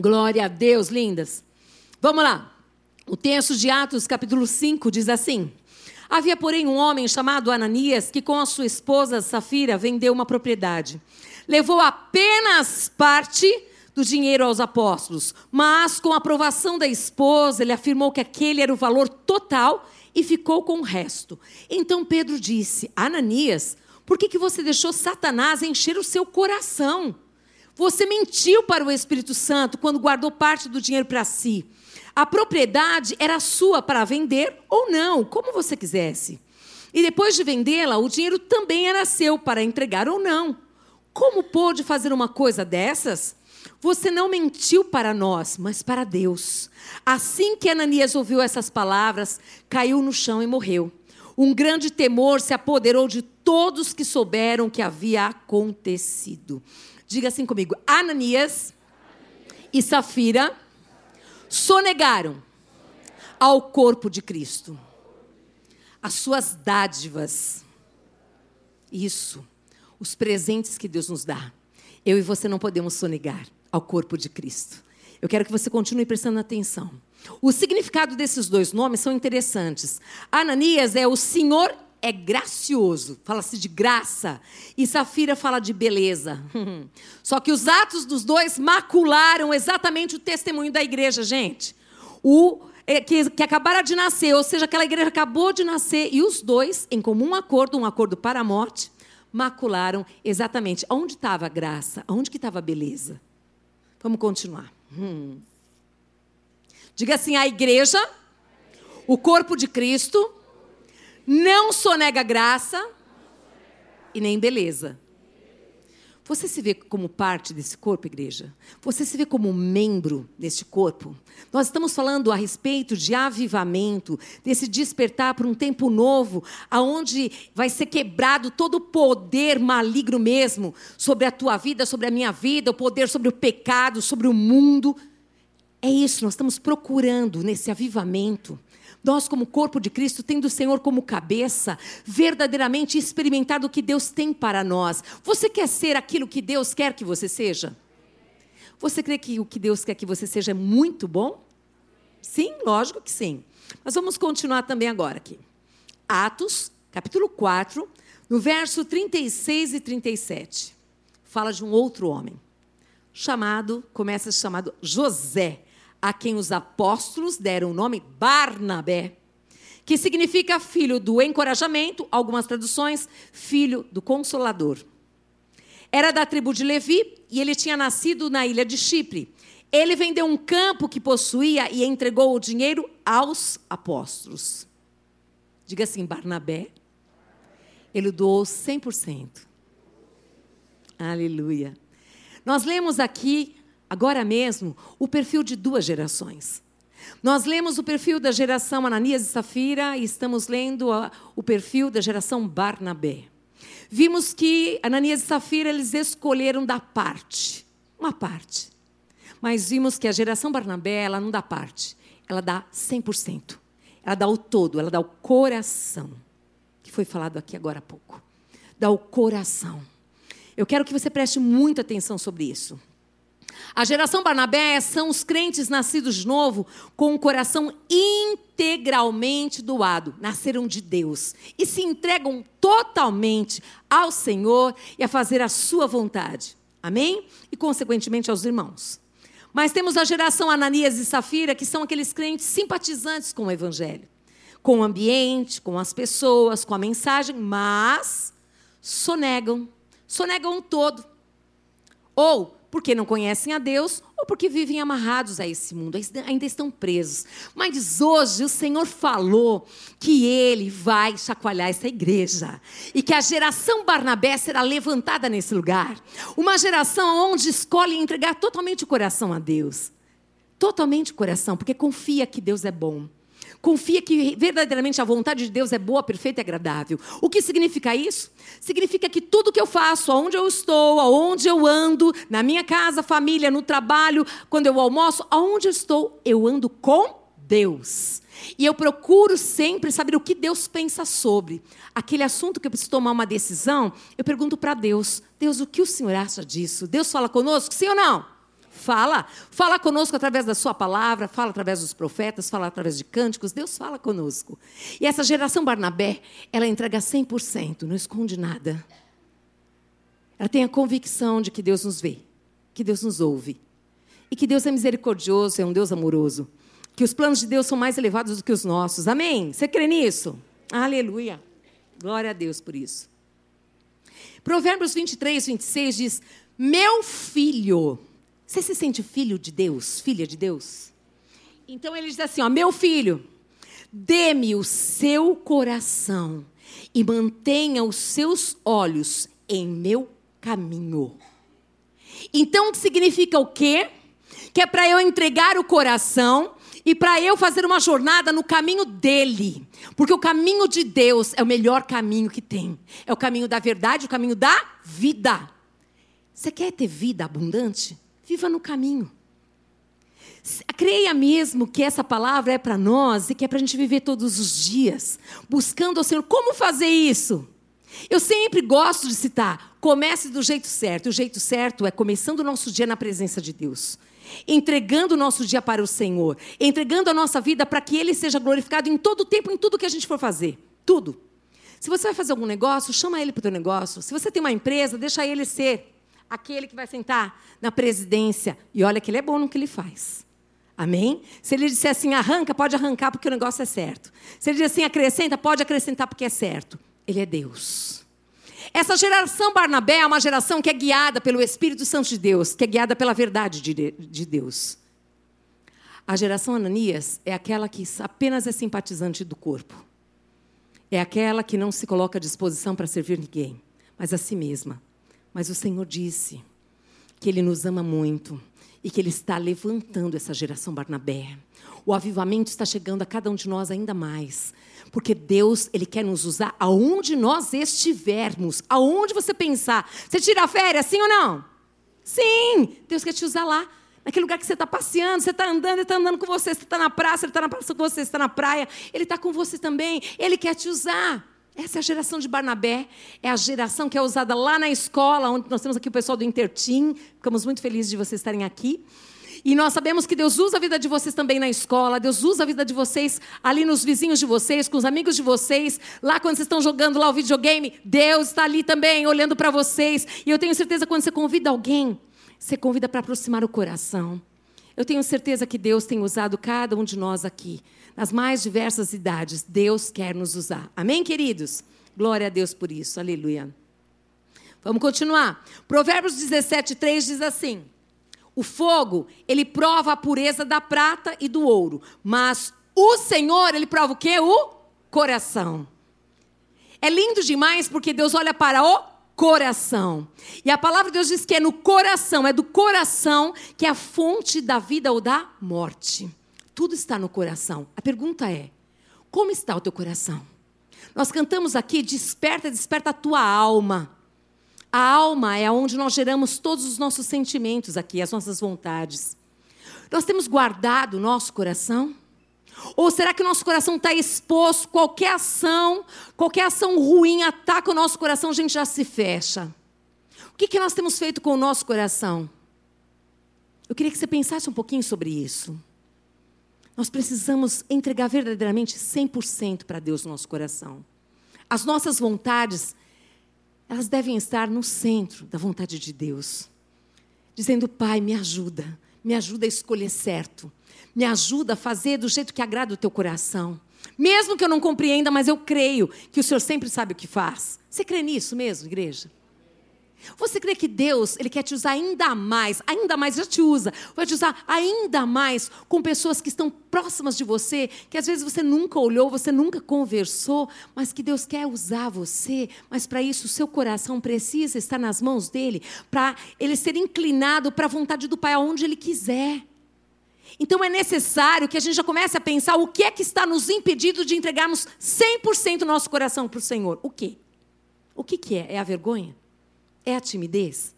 Glória a Deus, lindas. Vamos lá. O texto de Atos, capítulo 5, diz assim: Havia, porém, um homem chamado Ananias que, com a sua esposa Safira, vendeu uma propriedade. Levou apenas parte do dinheiro aos apóstolos, mas, com a aprovação da esposa, ele afirmou que aquele era o valor total e ficou com o resto. Então Pedro disse: Ananias, por que, que você deixou Satanás encher o seu coração? Você mentiu para o Espírito Santo quando guardou parte do dinheiro para si. A propriedade era sua para vender ou não, como você quisesse. E depois de vendê-la, o dinheiro também era seu para entregar ou não. Como pôde fazer uma coisa dessas? Você não mentiu para nós, mas para Deus. Assim que Ananias ouviu essas palavras, caiu no chão e morreu. Um grande temor se apoderou de todos que souberam o que havia acontecido. Diga assim comigo: Ananias e Safira sonegaram ao corpo de Cristo as suas dádivas. Isso, os presentes que Deus nos dá. Eu e você não podemos sonegar ao corpo de Cristo. Eu quero que você continue prestando atenção. O significado desses dois nomes são interessantes. Ananias é o Senhor é gracioso, fala-se de graça, e Safira fala de beleza. Só que os atos dos dois macularam exatamente o testemunho da igreja, gente. O é, que, que acabaram de nascer, ou seja, aquela igreja acabou de nascer, e os dois, em comum acordo, um acordo para a morte, macularam exatamente onde estava a graça, onde que estava a beleza. Vamos continuar. Hum. Diga assim: a igreja, o corpo de Cristo, não sonega graça e nem beleza. Você se vê como parte desse corpo, igreja? Você se vê como membro deste corpo? Nós estamos falando a respeito de avivamento, desse despertar para um tempo novo, aonde vai ser quebrado todo o poder maligno mesmo sobre a tua vida, sobre a minha vida, o poder sobre o pecado, sobre o mundo. É isso, nós estamos procurando nesse avivamento nós, como corpo de Cristo, tendo o Senhor como cabeça, verdadeiramente experimentar o que Deus tem para nós. Você quer ser aquilo que Deus quer que você seja? Você crê que o que Deus quer que você seja é muito bom? Sim, lógico que sim. Mas vamos continuar também agora aqui. Atos, capítulo 4, no verso 36 e 37. Fala de um outro homem, chamado, começa chamado José a quem os apóstolos deram o nome Barnabé, que significa filho do encorajamento, algumas traduções, filho do consolador. Era da tribo de Levi e ele tinha nascido na ilha de Chipre. Ele vendeu um campo que possuía e entregou o dinheiro aos apóstolos. Diga assim, Barnabé, ele doou 100%. Aleluia. Nós lemos aqui agora mesmo, o perfil de duas gerações. Nós lemos o perfil da geração Ananias e Safira e estamos lendo o perfil da geração Barnabé. Vimos que Ananias e Safira eles escolheram dar parte, uma parte. Mas vimos que a geração Barnabé, ela não dá parte, ela dá 100%. Ela dá o todo, ela dá o coração, que foi falado aqui agora há pouco. Dá o coração. Eu quero que você preste muita atenção sobre isso. A geração Barnabé são os crentes nascidos de novo com o coração integralmente doado, nasceram de Deus e se entregam totalmente ao Senhor e a fazer a sua vontade. Amém? E consequentemente aos irmãos. Mas temos a geração Ananias e Safira, que são aqueles crentes simpatizantes com o evangelho, com o ambiente, com as pessoas, com a mensagem, mas sonegam, sonegam todo. Ou porque não conhecem a Deus ou porque vivem amarrados a esse mundo, ainda estão presos. Mas hoje o Senhor falou que Ele vai chacoalhar essa igreja e que a geração Barnabé será levantada nesse lugar. Uma geração onde escolhe entregar totalmente o coração a Deus. Totalmente o coração, porque confia que Deus é bom. Confia que verdadeiramente a vontade de Deus é boa, perfeita e agradável. O que significa isso? Significa que tudo que eu faço, aonde eu estou, aonde eu ando, na minha casa, família, no trabalho, quando eu almoço, aonde eu estou, eu ando com Deus. E eu procuro sempre saber o que Deus pensa sobre. Aquele assunto que eu preciso tomar uma decisão, eu pergunto para Deus: Deus, o que o Senhor acha disso? Deus fala conosco, sim ou não? Fala. Fala conosco através da sua palavra, fala através dos profetas, fala através de cânticos. Deus fala conosco. E essa geração Barnabé, ela entrega 100%, não esconde nada. Ela tem a convicção de que Deus nos vê, que Deus nos ouve. E que Deus é misericordioso, é um Deus amoroso. Que os planos de Deus são mais elevados do que os nossos. Amém? Você crê nisso? Aleluia. Glória a Deus por isso. Provérbios 23, 26 diz: Meu filho. Você se sente filho de Deus? Filha de Deus? Então ele diz assim: ó, Meu filho, dê-me o seu coração e mantenha os seus olhos em meu caminho. Então significa o quê? Que é para eu entregar o coração e para eu fazer uma jornada no caminho dele. Porque o caminho de Deus é o melhor caminho que tem. É o caminho da verdade, o caminho da vida. Você quer ter vida abundante? Viva no caminho. Creia mesmo que essa palavra é para nós e que é para a gente viver todos os dias, buscando ao Senhor. Como fazer isso? Eu sempre gosto de citar: comece do jeito certo. O jeito certo é começando o nosso dia na presença de Deus entregando o nosso dia para o Senhor, entregando a nossa vida para que Ele seja glorificado em todo o tempo, em tudo que a gente for fazer. Tudo. Se você vai fazer algum negócio, chama ele para o teu negócio. Se você tem uma empresa, deixa ele ser aquele que vai sentar na presidência. E olha que ele é bom no que ele faz. Amém? Se ele disser assim, arranca, pode arrancar porque o negócio é certo. Se ele disser assim, acrescenta, pode acrescentar porque é certo. Ele é Deus. Essa geração Barnabé é uma geração que é guiada pelo Espírito Santo de Deus, que é guiada pela verdade de, de Deus. A geração Ananias é aquela que apenas é simpatizante do corpo. É aquela que não se coloca à disposição para servir ninguém, mas a si mesma. Mas o Senhor disse que Ele nos ama muito e que Ele está levantando essa geração Barnabé. O avivamento está chegando a cada um de nós ainda mais. Porque Deus, Ele quer nos usar aonde nós estivermos, aonde você pensar. Você tira férias, sim ou não? Sim, Deus quer te usar lá. Naquele lugar que você está passeando, você está andando, Ele está andando com você. Você está na praça, Ele está na praça com você. Você está na praia, Ele está com você também. Ele quer te usar. Essa é a geração de Barnabé, é a geração que é usada lá na escola, onde nós temos aqui o pessoal do Intertim. Ficamos muito felizes de vocês estarem aqui. E nós sabemos que Deus usa a vida de vocês também na escola, Deus usa a vida de vocês ali nos vizinhos de vocês, com os amigos de vocês, lá quando vocês estão jogando lá o videogame, Deus está ali também olhando para vocês. E eu tenho certeza quando você convida alguém, você convida para aproximar o coração. Eu tenho certeza que Deus tem usado cada um de nós aqui, nas mais diversas idades. Deus quer nos usar. Amém, queridos? Glória a Deus por isso. Aleluia. Vamos continuar. Provérbios 17, 3 diz assim. O fogo, ele prova a pureza da prata e do ouro, mas o Senhor, ele prova o quê? O coração. É lindo demais porque Deus olha para o coração. E a palavra de Deus diz que é no coração, é do coração que é a fonte da vida ou da morte. Tudo está no coração. A pergunta é: como está o teu coração? Nós cantamos aqui: desperta, desperta a tua alma. A alma é onde nós geramos todos os nossos sentimentos aqui, as nossas vontades. Nós temos guardado o nosso coração? Ou será que o nosso coração está exposto? Qualquer ação, qualquer ação ruim ataca o nosso coração, a gente já se fecha. O que, que nós temos feito com o nosso coração? Eu queria que você pensasse um pouquinho sobre isso. Nós precisamos entregar verdadeiramente 100% para Deus no nosso coração. As nossas vontades elas devem estar no centro da vontade de Deus. Dizendo, Pai, me ajuda, me ajuda a escolher certo, me ajuda a fazer do jeito que agrada o teu coração. Mesmo que eu não compreenda, mas eu creio que o Senhor sempre sabe o que faz. Você crê nisso mesmo, igreja? Você crê que Deus, Ele quer te usar ainda mais, ainda mais, já te usa, vai te usar ainda mais com pessoas que estão próximas de você, que às vezes você nunca olhou, você nunca conversou, mas que Deus quer usar você, mas para isso o seu coração precisa estar nas mãos dEle, para ele ser inclinado para a vontade do Pai, aonde Ele quiser. Então é necessário que a gente já comece a pensar o que é que está nos impedindo de entregarmos 100% nosso coração para o Senhor. O quê? O que, que é? É a vergonha? É a timidez?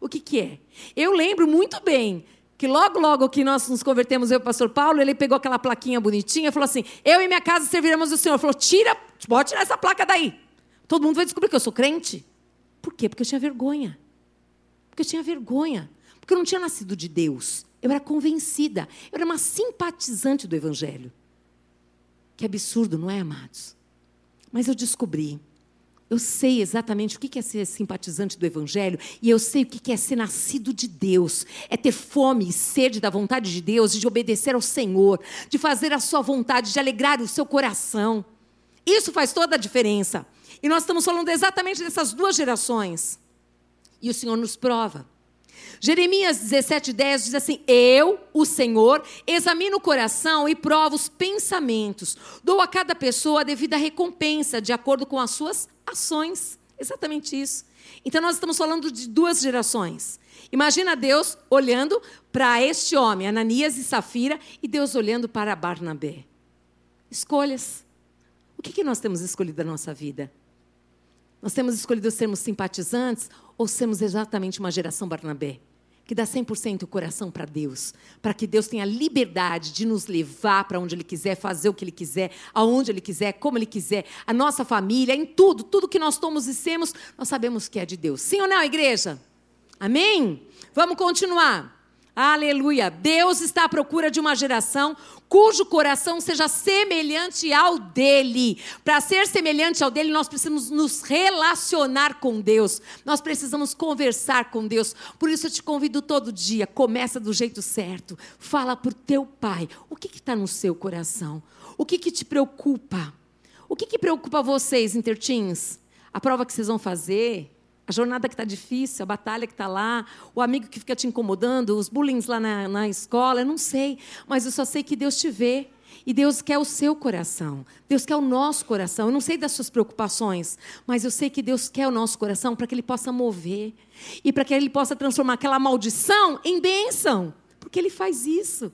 O que, que é? Eu lembro muito bem que logo, logo que nós nos convertemos, eu e o pastor Paulo, ele pegou aquela plaquinha bonitinha e falou assim: Eu e minha casa serviremos o Senhor. Ele falou: Tira, pode tirar essa placa daí. Todo mundo vai descobrir que eu sou crente. Por quê? Porque eu tinha vergonha. Porque eu tinha vergonha. Porque eu não tinha nascido de Deus. Eu era convencida. Eu era uma simpatizante do Evangelho. Que absurdo, não é, amados? Mas eu descobri. Eu sei exatamente o que é ser simpatizante do Evangelho e eu sei o que é ser nascido de Deus. É ter fome e sede da vontade de Deus, de obedecer ao Senhor, de fazer a sua vontade, de alegrar o seu coração. Isso faz toda a diferença. E nós estamos falando exatamente dessas duas gerações. E o Senhor nos prova. Jeremias 17, 10 diz assim: Eu, o Senhor, examino o coração e provo os pensamentos. Dou a cada pessoa a devida recompensa, de acordo com as suas ações. Exatamente isso. Então nós estamos falando de duas gerações. Imagina Deus olhando para este homem, Ananias e Safira, e Deus olhando para Barnabé. Escolhas. O que, que nós temos escolhido na nossa vida? Nós temos escolhido sermos simpatizantes ou sermos exatamente uma geração Barnabé? Que dá 100% o coração para Deus, para que Deus tenha liberdade de nos levar para onde Ele quiser, fazer o que Ele quiser, aonde Ele quiser, como Ele quiser, a nossa família, em tudo, tudo que nós somos e temos, nós sabemos que é de Deus. Sim ou não, igreja? Amém? Vamos continuar. Aleluia. Deus está à procura de uma geração cujo coração seja semelhante ao dele. Para ser semelhante ao dele, nós precisamos nos relacionar com Deus. Nós precisamos conversar com Deus. Por isso eu te convido todo dia, começa do jeito certo. Fala para o teu pai. O que está no seu coração? O que, que te preocupa? O que, que preocupa vocês, intertins? A prova que vocês vão fazer? A jornada que está difícil, a batalha que está lá, o amigo que fica te incomodando, os bullying lá na, na escola, eu não sei, mas eu só sei que Deus te vê. E Deus quer o seu coração. Deus quer o nosso coração. Eu não sei das suas preocupações, mas eu sei que Deus quer o nosso coração para que Ele possa mover e para que Ele possa transformar aquela maldição em bênção, porque Ele faz isso.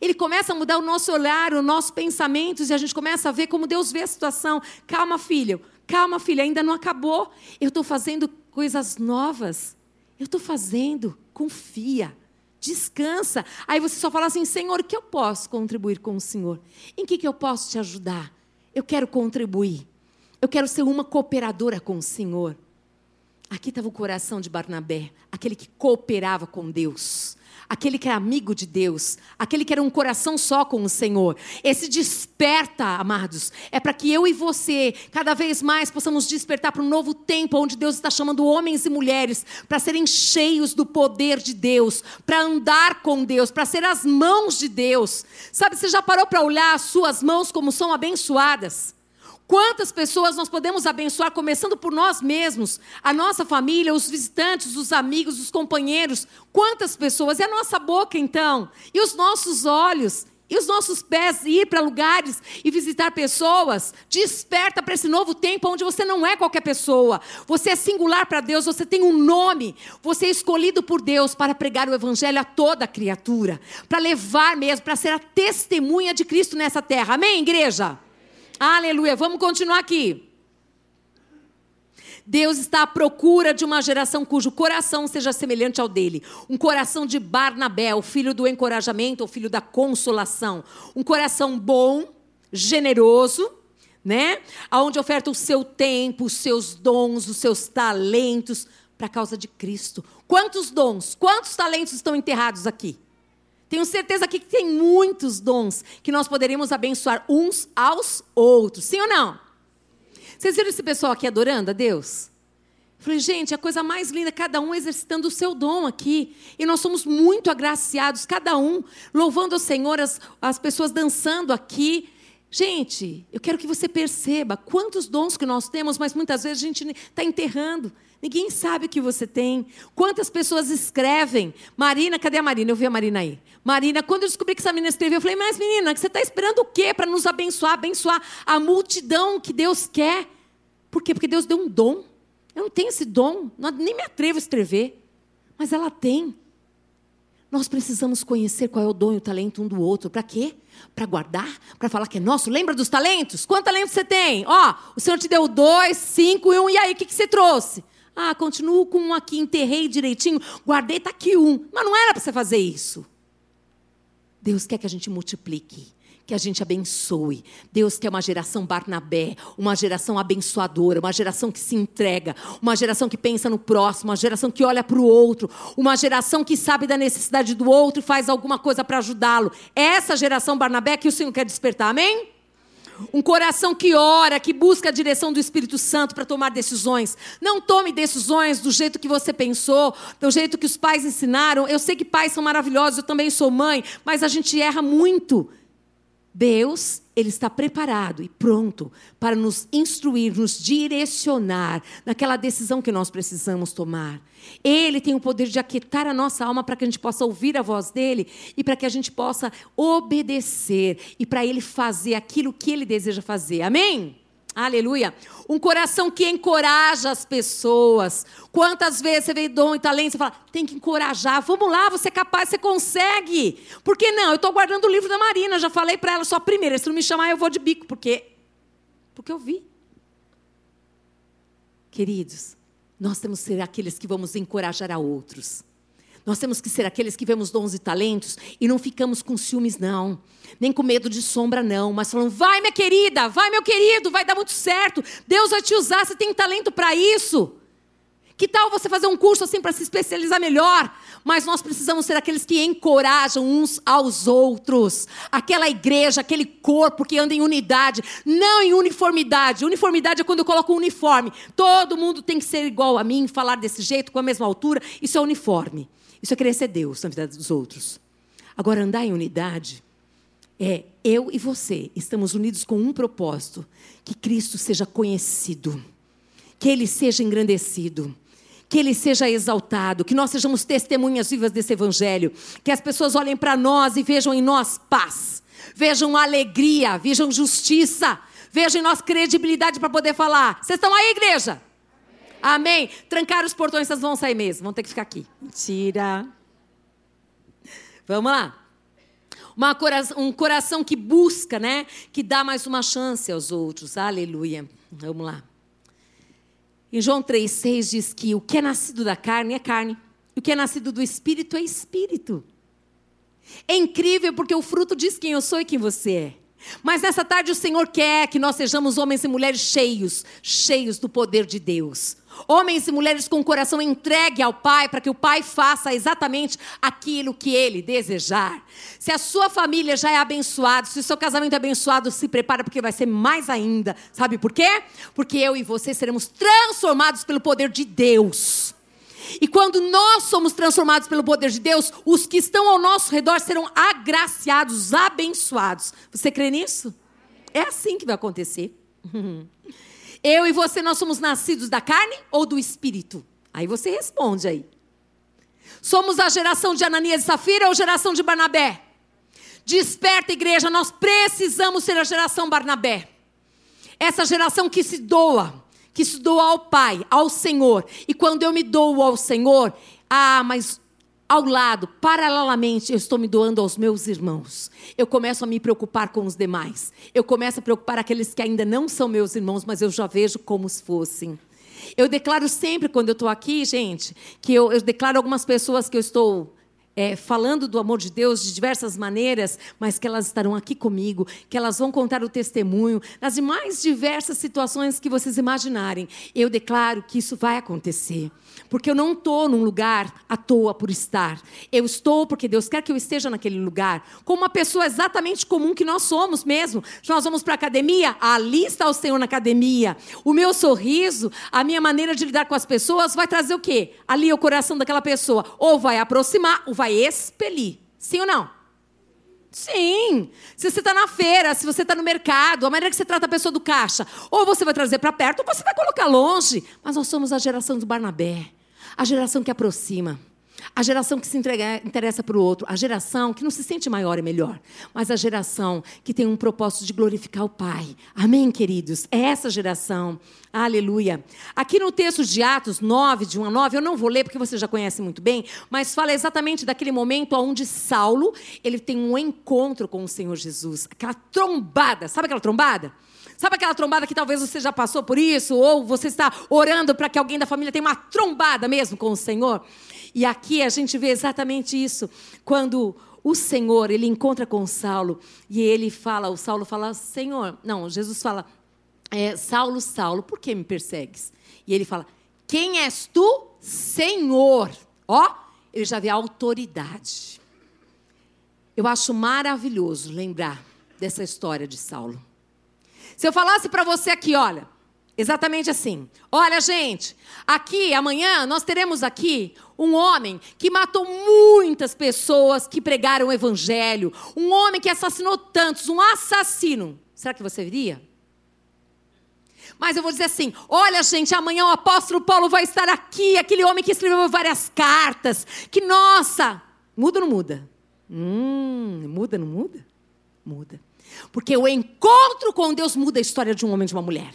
Ele começa a mudar o nosso olhar, os nossos pensamentos, e a gente começa a ver como Deus vê a situação. Calma, filho. Calma, filha, ainda não acabou. Eu estou fazendo coisas novas. Eu estou fazendo, confia, descansa. Aí você só fala assim: Senhor, o que eu posso contribuir com o Senhor? Em que, que eu posso te ajudar? Eu quero contribuir. Eu quero ser uma cooperadora com o Senhor. Aqui estava o coração de Barnabé, aquele que cooperava com Deus aquele que é amigo de Deus, aquele que era um coração só com o Senhor. Esse desperta, amados, é para que eu e você, cada vez mais, possamos despertar para um novo tempo onde Deus está chamando homens e mulheres para serem cheios do poder de Deus, para andar com Deus, para ser as mãos de Deus. Sabe, você já parou para olhar as suas mãos como são abençoadas? Quantas pessoas nós podemos abençoar, começando por nós mesmos, a nossa família, os visitantes, os amigos, os companheiros? Quantas pessoas? E a nossa boca, então? E os nossos olhos? E os nossos pés ir para lugares e visitar pessoas? Desperta para esse novo tempo onde você não é qualquer pessoa. Você é singular para Deus, você tem um nome. Você é escolhido por Deus para pregar o Evangelho a toda criatura. Para levar mesmo, para ser a testemunha de Cristo nessa terra. Amém, igreja? Aleluia. Vamos continuar aqui. Deus está à procura de uma geração cujo coração seja semelhante ao dele. Um coração de Barnabé, o filho do encorajamento, o filho da consolação. Um coração bom, generoso, né? Aonde oferta o seu tempo, os seus dons, os seus talentos para a causa de Cristo. Quantos dons, quantos talentos estão enterrados aqui? Tenho certeza aqui que tem muitos dons que nós poderíamos abençoar uns aos outros. Sim ou não? Vocês viram esse pessoal aqui adorando a Deus? Eu falei, gente, a coisa mais linda, cada um exercitando o seu dom aqui. E nós somos muito agraciados, cada um louvando o Senhor, as, as pessoas dançando aqui. Gente, eu quero que você perceba quantos dons que nós temos, mas muitas vezes a gente está enterrando. Ninguém sabe o que você tem. Quantas pessoas escrevem? Marina, cadê a Marina? Eu vi a Marina aí. Marina, quando eu descobri que essa menina escreveu, eu falei, mas menina, você está esperando o quê para nos abençoar? Abençoar a multidão que Deus quer. Por quê? Porque Deus deu um dom. Eu não tenho esse dom, nem me atrevo a escrever. Mas ela tem. Nós precisamos conhecer qual é o dom e o talento um do outro. Para quê? Para guardar? Para falar que é nosso? Lembra dos talentos? Quantos talentos você tem? Ó, o Senhor te deu dois, cinco e um. E aí, o que, que você trouxe? Ah, continuo com um aqui, enterrei direitinho, guardei, está aqui um. Mas não era para você fazer isso. Deus quer que a gente multiplique, que a gente abençoe. Deus quer uma geração Barnabé, uma geração abençoadora, uma geração que se entrega, uma geração que pensa no próximo, uma geração que olha para o outro, uma geração que sabe da necessidade do outro e faz alguma coisa para ajudá-lo. Essa geração Barnabé que o Senhor quer despertar, amém? Um coração que ora, que busca a direção do Espírito Santo para tomar decisões. Não tome decisões do jeito que você pensou, do jeito que os pais ensinaram. Eu sei que pais são maravilhosos, eu também sou mãe, mas a gente erra muito. Deus, ele está preparado e pronto para nos instruir, nos direcionar naquela decisão que nós precisamos tomar. Ele tem o poder de aquietar a nossa alma para que a gente possa ouvir a voz dele e para que a gente possa obedecer e para ele fazer aquilo que ele deseja fazer. Amém? Aleluia. Um coração que encoraja as pessoas. Quantas vezes você vê dom e talento, você fala, tem que encorajar. Vamos lá, você é capaz, você consegue. Por que não? Eu estou guardando o livro da Marina, já falei para ela só primeiro. Se não me chamar, eu vou de bico, porque porque eu vi. Queridos, nós temos que ser aqueles que vamos encorajar a outros. Nós temos que ser aqueles que vemos dons e talentos e não ficamos com ciúmes, não. Nem com medo de sombra, não. Mas falando, vai, minha querida, vai, meu querido, vai dar muito certo. Deus vai te usar, você tem talento para isso. Que tal você fazer um curso assim para se especializar melhor? Mas nós precisamos ser aqueles que encorajam uns aos outros. Aquela igreja, aquele corpo que anda em unidade, não em uniformidade. Uniformidade é quando eu coloco um uniforme. Todo mundo tem que ser igual a mim, falar desse jeito, com a mesma altura. Isso é uniforme. Isso é querer ser Deus na vida dos outros. Agora, andar em unidade é eu e você estamos unidos com um propósito: que Cristo seja conhecido, que Ele seja engrandecido que Ele seja exaltado, que nós sejamos testemunhas vivas desse Evangelho, que as pessoas olhem para nós e vejam em nós paz, vejam alegria, vejam justiça, vejam em nós credibilidade para poder falar. Vocês estão aí, igreja? Amém. Trancar os portões, vocês vão sair mesmo. Vão ter que ficar aqui. Mentira. Vamos lá. Uma, um coração que busca, né? Que dá mais uma chance aos outros. Aleluia. Vamos lá. Em João 3,6 diz que o que é nascido da carne é carne. E o que é nascido do espírito é espírito. É incrível porque o fruto diz quem eu sou e quem você é. Mas nessa tarde o Senhor quer que nós sejamos homens e mulheres cheios, cheios do poder de Deus. Homens e mulheres com o coração entregue ao Pai, para que o Pai faça exatamente aquilo que Ele desejar. Se a sua família já é abençoada, se o seu casamento é abençoado, se prepara, porque vai ser mais ainda. Sabe por quê? Porque eu e você seremos transformados pelo poder de Deus. E quando nós somos transformados pelo poder de Deus, os que estão ao nosso redor serão agraciados, abençoados. Você crê nisso? É assim que vai acontecer. Eu e você, nós somos nascidos da carne ou do espírito? Aí você responde aí. Somos a geração de Ananias e Safira ou geração de Barnabé? Desperta, igreja, nós precisamos ser a geração Barnabé. Essa geração que se doa, que se doa ao Pai, ao Senhor. E quando eu me dou ao Senhor, ah, mas ao lado, paralelamente, eu estou me doando aos meus irmãos. Eu começo a me preocupar com os demais. Eu começo a preocupar aqueles que ainda não são meus irmãos, mas eu já vejo como se fossem. Eu declaro sempre, quando eu estou aqui, gente, que eu, eu declaro algumas pessoas que eu estou é, falando do amor de Deus de diversas maneiras, mas que elas estarão aqui comigo, que elas vão contar o testemunho nas mais diversas situações que vocês imaginarem. Eu declaro que isso vai acontecer. Porque eu não estou num lugar à toa por estar. Eu estou porque Deus quer que eu esteja naquele lugar. Como uma pessoa exatamente comum que nós somos mesmo. Nós vamos para a academia, ali está o Senhor na academia. O meu sorriso, a minha maneira de lidar com as pessoas vai trazer o quê? Ali o coração daquela pessoa. Ou vai aproximar, ou vai expelir. Sim ou não? Sim. Se você está na feira, se você está no mercado, a maneira que você trata a pessoa do caixa, ou você vai trazer para perto, ou você vai colocar longe. Mas nós somos a geração do Barnabé, a geração que aproxima. A geração que se entrega, interessa para o outro, a geração que não se sente maior e melhor, mas a geração que tem um propósito de glorificar o Pai. Amém, queridos? É essa geração. Aleluia. Aqui no texto de Atos 9, de 1 a 9, eu não vou ler porque você já conhece muito bem, mas fala exatamente daquele momento onde Saulo, ele tem um encontro com o Senhor Jesus. Aquela trombada, sabe aquela trombada? Sabe aquela trombada que talvez você já passou por isso? Ou você está orando para que alguém da família tenha uma trombada mesmo com o Senhor? E aqui a gente vê exatamente isso. Quando o Senhor, ele encontra com Saulo e ele fala, o Saulo fala, Senhor, não, Jesus fala, é, Saulo, Saulo, por que me persegues? E ele fala, quem és tu, Senhor? Ó, ele já vê a autoridade. Eu acho maravilhoso lembrar dessa história de Saulo. Se eu falasse para você aqui, olha, exatamente assim. Olha, gente, aqui amanhã nós teremos aqui um homem que matou muitas pessoas que pregaram o evangelho, um homem que assassinou tantos, um assassino. Será que você viria? Mas eu vou dizer assim: olha, gente, amanhã o apóstolo Paulo vai estar aqui, aquele homem que escreveu várias cartas. Que nossa! Muda ou não muda? Hum, muda, não muda? Muda. Porque o encontro com Deus muda a história de um homem e de uma mulher.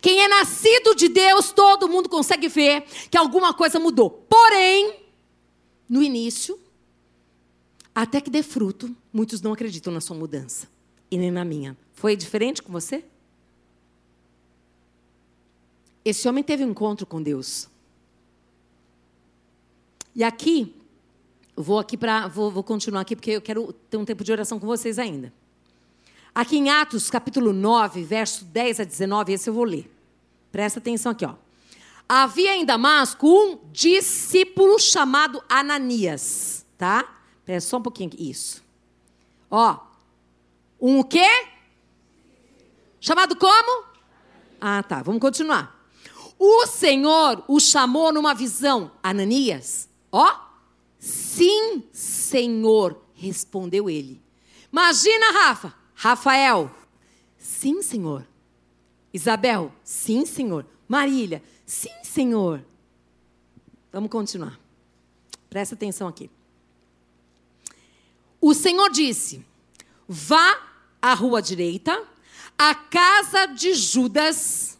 Quem é nascido de Deus, todo mundo consegue ver que alguma coisa mudou. Porém, no início, até que dê fruto, muitos não acreditam na sua mudança e nem na minha. Foi diferente com você? Esse homem teve um encontro com Deus. E aqui, vou aqui para vou, vou continuar aqui porque eu quero ter um tempo de oração com vocês ainda. Aqui em Atos, capítulo 9, verso 10 a 19, esse eu vou ler. Presta atenção aqui, ó. Havia em Damasco um discípulo chamado Ananias, tá? Presta só um pouquinho aqui. Isso. Ó. Um o quê? Chamado como? Ah, tá. Vamos continuar. O Senhor o chamou numa visão. Ananias, ó. Sim, Senhor, respondeu ele. Imagina, Rafa. Rafael, sim, Senhor. Isabel, sim, Senhor. Marília, sim, Senhor. Vamos continuar. Presta atenção aqui. O Senhor disse: Vá à rua direita, à casa de Judas.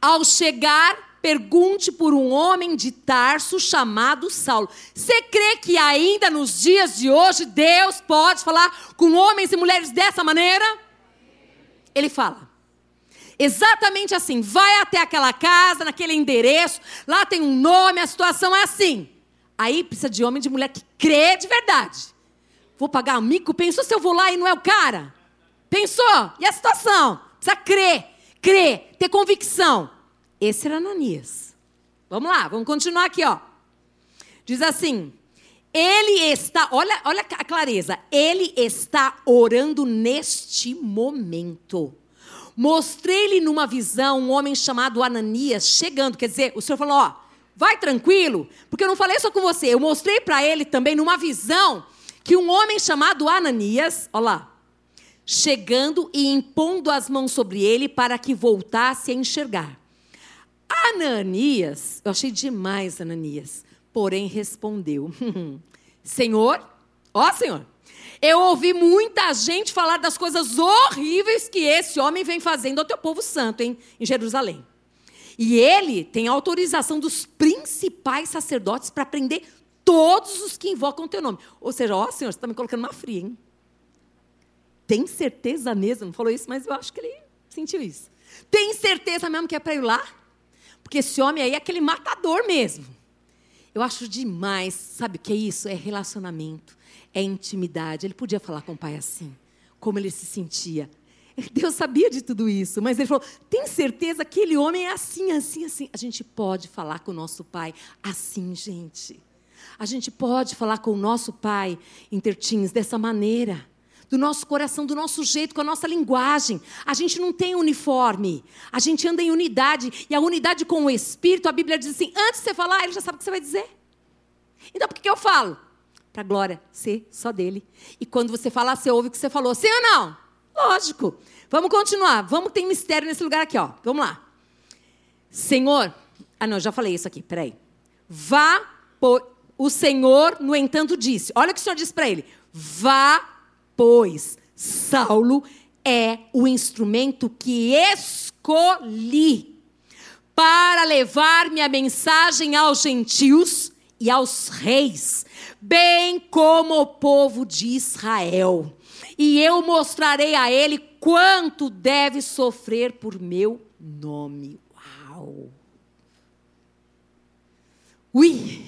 Ao chegar, pergunte por um homem de Tarso chamado Saulo. Você crê que ainda nos dias de hoje Deus pode falar com homens e mulheres dessa maneira? Ele fala. Exatamente assim. Vai até aquela casa, naquele endereço, lá tem um nome, a situação é assim. Aí precisa de homem e de mulher que crê de verdade. Vou pagar mico? Pensou se eu vou lá e não é o cara? Pensou? E a situação? Precisa crer, crer, ter convicção. Esse era Ananias. Vamos lá, vamos continuar aqui, ó. Diz assim: Ele está, olha, olha a clareza, ele está orando neste momento. Mostrei-lhe numa visão um homem chamado Ananias chegando, quer dizer, o Senhor falou, ó, vai tranquilo, porque eu não falei só com você, eu mostrei para ele também numa visão que um homem chamado Ananias, olha lá, chegando e impondo as mãos sobre ele para que voltasse a enxergar. Ananias, eu achei demais Ananias, porém respondeu: Senhor, ó Senhor, eu ouvi muita gente falar das coisas horríveis que esse homem vem fazendo ao teu povo santo em, em Jerusalém. E ele tem autorização dos principais sacerdotes para prender todos os que invocam o teu nome. Ou seja, ó Senhor, você está me colocando uma fria, hein? Tem certeza mesmo? Não falou isso, mas eu acho que ele sentiu isso. Tem certeza mesmo que é para ir lá? Porque esse homem aí é aquele matador mesmo. Eu acho demais, sabe o que é isso? É relacionamento, é intimidade. Ele podia falar com o pai assim, como ele se sentia. Deus sabia de tudo isso, mas ele falou: tem certeza que aquele homem é assim, assim, assim. A gente pode falar com o nosso pai assim, gente. A gente pode falar com o nosso pai, intertins, dessa maneira do nosso coração, do nosso jeito, com a nossa linguagem. A gente não tem uniforme, a gente anda em unidade. E a unidade com o Espírito, a Bíblia diz assim: antes de você falar, ele já sabe o que você vai dizer. Então por que, eu falo? Para a glória ser só dele. E quando você falar, você ouve o que você falou. Sim ou não? Lógico. Vamos continuar. Vamos ter mistério nesse lugar aqui, ó. Vamos lá. Senhor. Ah, não, já falei isso aqui. Peraí. Vá por. O Senhor, no entanto, disse: Olha o que o Senhor disse para ele: Vá pois Saulo é o instrumento que escolhi para levar minha mensagem aos gentios e aos reis, bem como o povo de Israel. E eu mostrarei a ele quanto deve sofrer por meu nome. Uau! Ui!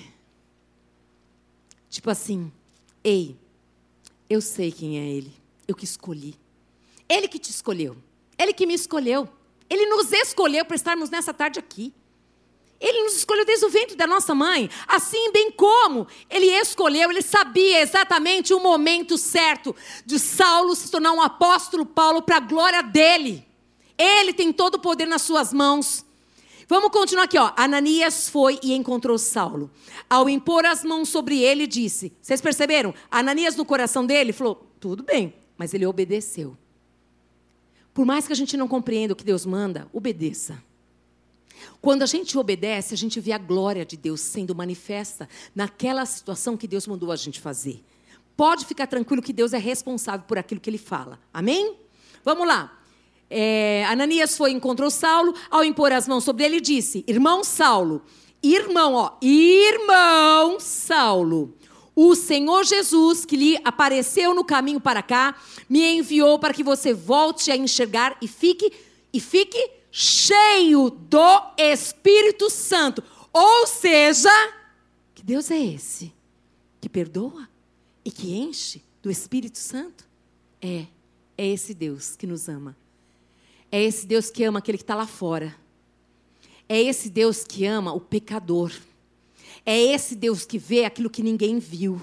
Tipo assim, ei, Eu sei quem é Ele. Eu que escolhi. Ele que te escolheu. Ele que me escolheu. Ele nos escolheu para estarmos nessa tarde aqui. Ele nos escolheu desde o ventre da nossa mãe. Assim bem como ele escolheu, ele sabia exatamente o momento certo de Saulo se tornar um apóstolo Paulo para a glória dele. Ele tem todo o poder nas suas mãos. Vamos continuar aqui, ó. Ananias foi e encontrou Saulo. Ao impor as mãos sobre ele, disse: Vocês perceberam? Ananias no coração dele falou: Tudo bem, mas ele obedeceu. Por mais que a gente não compreenda o que Deus manda, obedeça. Quando a gente obedece, a gente vê a glória de Deus sendo manifesta naquela situação que Deus mandou a gente fazer. Pode ficar tranquilo que Deus é responsável por aquilo que ele fala. Amém? Vamos lá. É, Ananias foi e encontrou Saulo, ao impor as mãos sobre ele, disse: Irmão Saulo, irmão, ó, irmão Saulo, o Senhor Jesus, que lhe apareceu no caminho para cá, me enviou para que você volte a enxergar e fique e fique cheio do Espírito Santo. Ou seja, que Deus é esse que perdoa e que enche do Espírito Santo? É, é esse Deus que nos ama. É esse Deus que ama aquele que está lá fora. É esse Deus que ama o pecador. É esse Deus que vê aquilo que ninguém viu.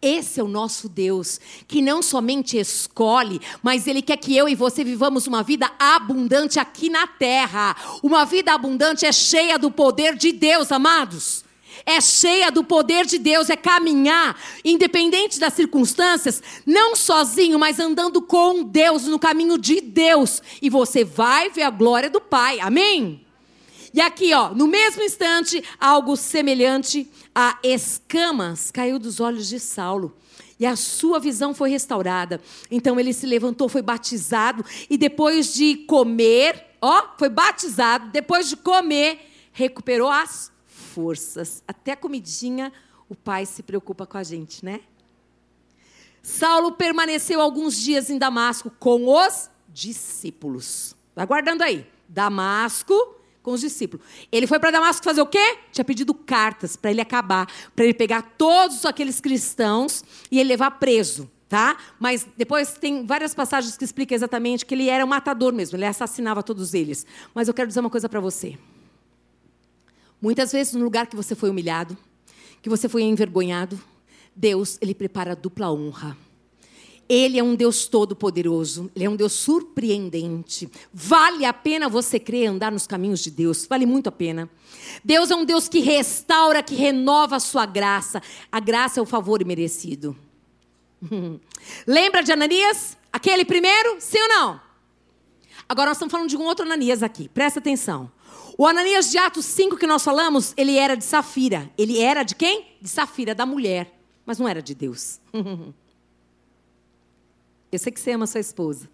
Esse é o nosso Deus, que não somente escolhe, mas Ele quer que eu e você vivamos uma vida abundante aqui na terra. Uma vida abundante é cheia do poder de Deus, amados. É cheia do poder de Deus, é caminhar, independente das circunstâncias, não sozinho, mas andando com Deus, no caminho de Deus. E você vai ver a glória do Pai, amém? E aqui, ó, no mesmo instante, algo semelhante a escamas caiu dos olhos de Saulo. E a sua visão foi restaurada. Então ele se levantou, foi batizado e depois de comer, ó, foi batizado, depois de comer, recuperou as forças. Até comidinha, o pai se preocupa com a gente, né? Saulo permaneceu alguns dias em Damasco com os discípulos. Vai guardando aí. Damasco com os discípulos. Ele foi para Damasco fazer o quê? Tinha pedido cartas para ele acabar, para ele pegar todos aqueles cristãos e ele levar preso. Tá? Mas depois tem várias passagens que explicam exatamente que ele era um matador mesmo, ele assassinava todos eles. Mas eu quero dizer uma coisa para você. Muitas vezes no lugar que você foi humilhado, que você foi envergonhado, Deus, ele prepara dupla honra. Ele é um Deus todo-poderoso, Ele é um Deus surpreendente. Vale a pena você crer andar nos caminhos de Deus, vale muito a pena. Deus é um Deus que restaura, que renova a sua graça. A graça é o favor imerecido. Lembra de Ananias? Aquele primeiro? Sim ou não? Agora nós estamos falando de um outro Ananias aqui, presta atenção. O Ananias de Atos 5 que nós falamos, ele era de Safira. Ele era de quem? De Safira, da mulher. Mas não era de Deus. Eu sei que você ama sua esposa.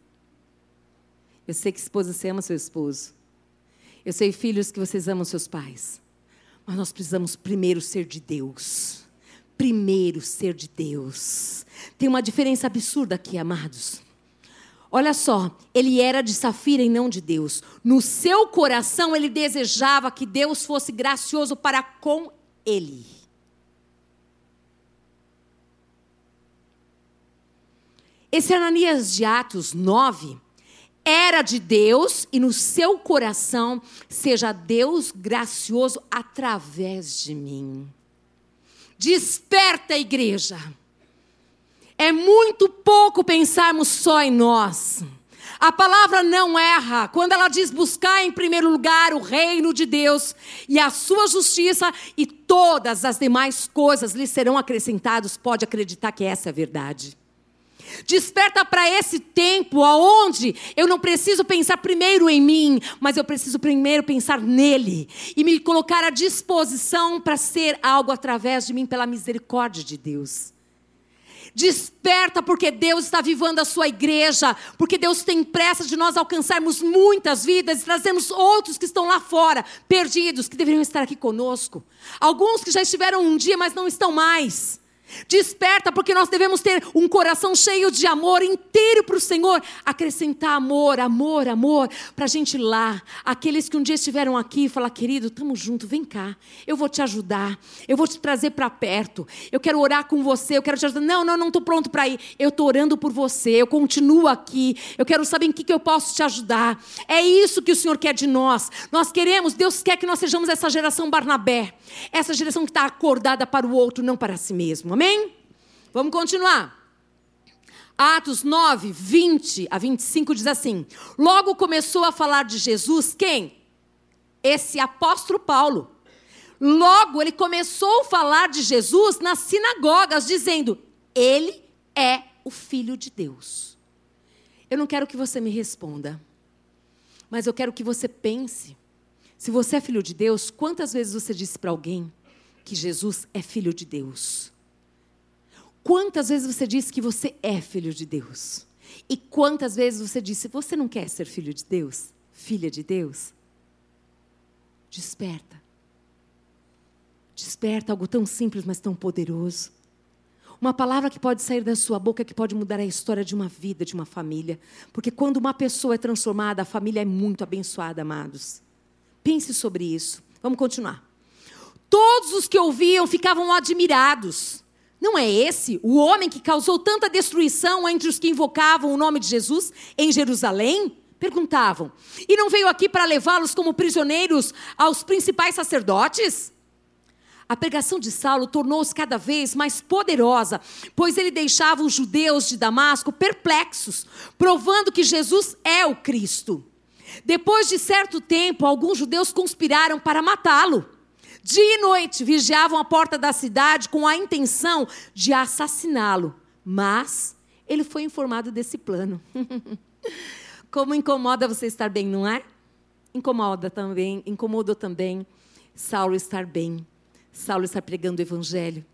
Eu sei que esposa você ama seu esposo. Eu sei, filhos, que vocês amam seus pais. Mas nós precisamos primeiro ser de Deus. Primeiro ser de Deus. Tem uma diferença absurda aqui, amados. Olha só, ele era de Safira e não de Deus. No seu coração, ele desejava que Deus fosse gracioso para com ele. Esse Ananias de Atos 9 era de Deus e no seu coração seja Deus gracioso através de mim. Desperta, igreja. É muito pouco pensarmos só em nós. A palavra não erra quando ela diz buscar em primeiro lugar o reino de Deus e a sua justiça e todas as demais coisas lhe serão acrescentadas. Pode acreditar que essa é a verdade. Desperta para esse tempo aonde eu não preciso pensar primeiro em mim, mas eu preciso primeiro pensar nele e me colocar à disposição para ser algo através de mim pela misericórdia de Deus. Desperta porque Deus está vivando a sua igreja, porque Deus tem pressa de nós alcançarmos muitas vidas e trazermos outros que estão lá fora, perdidos, que deveriam estar aqui conosco. Alguns que já estiveram um dia, mas não estão mais. Desperta, porque nós devemos ter um coração cheio de amor inteiro para o Senhor. Acrescentar amor, amor, amor, para a gente lá. Aqueles que um dia estiveram aqui e falar, querido, estamos juntos, vem cá. Eu vou te ajudar. Eu vou te trazer para perto. Eu quero orar com você, eu quero te ajudar. Não, não, não estou pronto para ir. Eu estou orando por você, eu continuo aqui. Eu quero saber em que, que eu posso te ajudar. É isso que o Senhor quer de nós. Nós queremos, Deus quer que nós sejamos essa geração Barnabé. Essa geração que está acordada para o outro, não para si mesmo. Amém? Vamos continuar. Atos 9, 20 a 25 diz assim: Logo começou a falar de Jesus, quem? Esse apóstolo Paulo. Logo ele começou a falar de Jesus nas sinagogas, dizendo: Ele é o Filho de Deus. Eu não quero que você me responda, mas eu quero que você pense. Se você é filho de Deus, quantas vezes você disse para alguém que Jesus é filho de Deus? Quantas vezes você disse que você é filho de Deus? E quantas vezes você disse, você não quer ser filho de Deus? Filha de Deus? Desperta. Desperta algo tão simples, mas tão poderoso. Uma palavra que pode sair da sua boca que pode mudar a história de uma vida, de uma família. Porque quando uma pessoa é transformada, a família é muito abençoada, amados. Pense sobre isso. Vamos continuar. Todos os que ouviam ficavam admirados. Não é esse o homem que causou tanta destruição entre os que invocavam o nome de Jesus em Jerusalém? Perguntavam. E não veio aqui para levá-los como prisioneiros aos principais sacerdotes? A pregação de Saulo tornou-se cada vez mais poderosa, pois ele deixava os judeus de Damasco perplexos, provando que Jesus é o Cristo. Depois de certo tempo, alguns judeus conspiraram para matá-lo. Dia e noite vigiavam a porta da cidade com a intenção de assassiná-lo. Mas ele foi informado desse plano. Como incomoda você estar bem, não é? Incomoda também, incomodou também Saulo estar bem. Saulo estar pregando o evangelho.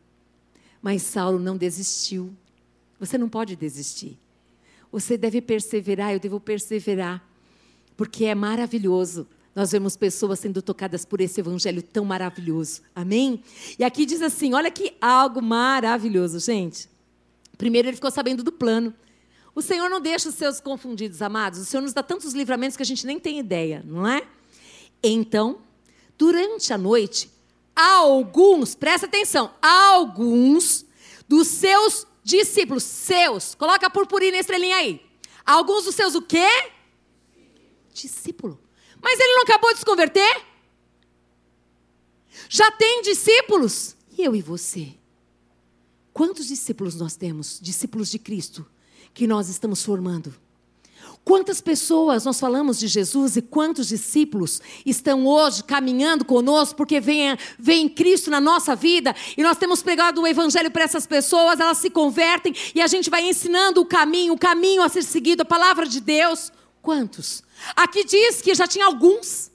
Mas Saulo não desistiu. Você não pode desistir. Você deve perseverar, eu devo perseverar. Porque é maravilhoso nós vemos pessoas sendo tocadas por esse evangelho tão maravilhoso. Amém? E aqui diz assim: olha que algo maravilhoso, gente. Primeiro, ele ficou sabendo do plano. O Senhor não deixa os seus confundidos, amados. O Senhor nos dá tantos livramentos que a gente nem tem ideia, não é? Então, durante a noite, alguns, presta atenção, alguns dos seus discípulos, seus, coloca a purpurina estrelinha aí. Alguns dos seus o quê? Discípulo. Mas ele não acabou de se converter? Já tem discípulos? E eu e você? Quantos discípulos nós temos? Discípulos de Cristo que nós estamos formando. Quantas pessoas nós falamos de Jesus e quantos discípulos estão hoje caminhando conosco porque vem, vem Cristo na nossa vida e nós temos pregado o Evangelho para essas pessoas, elas se convertem e a gente vai ensinando o caminho, o caminho a ser seguido, a palavra de Deus. Quantos? Aqui diz que já tinha alguns.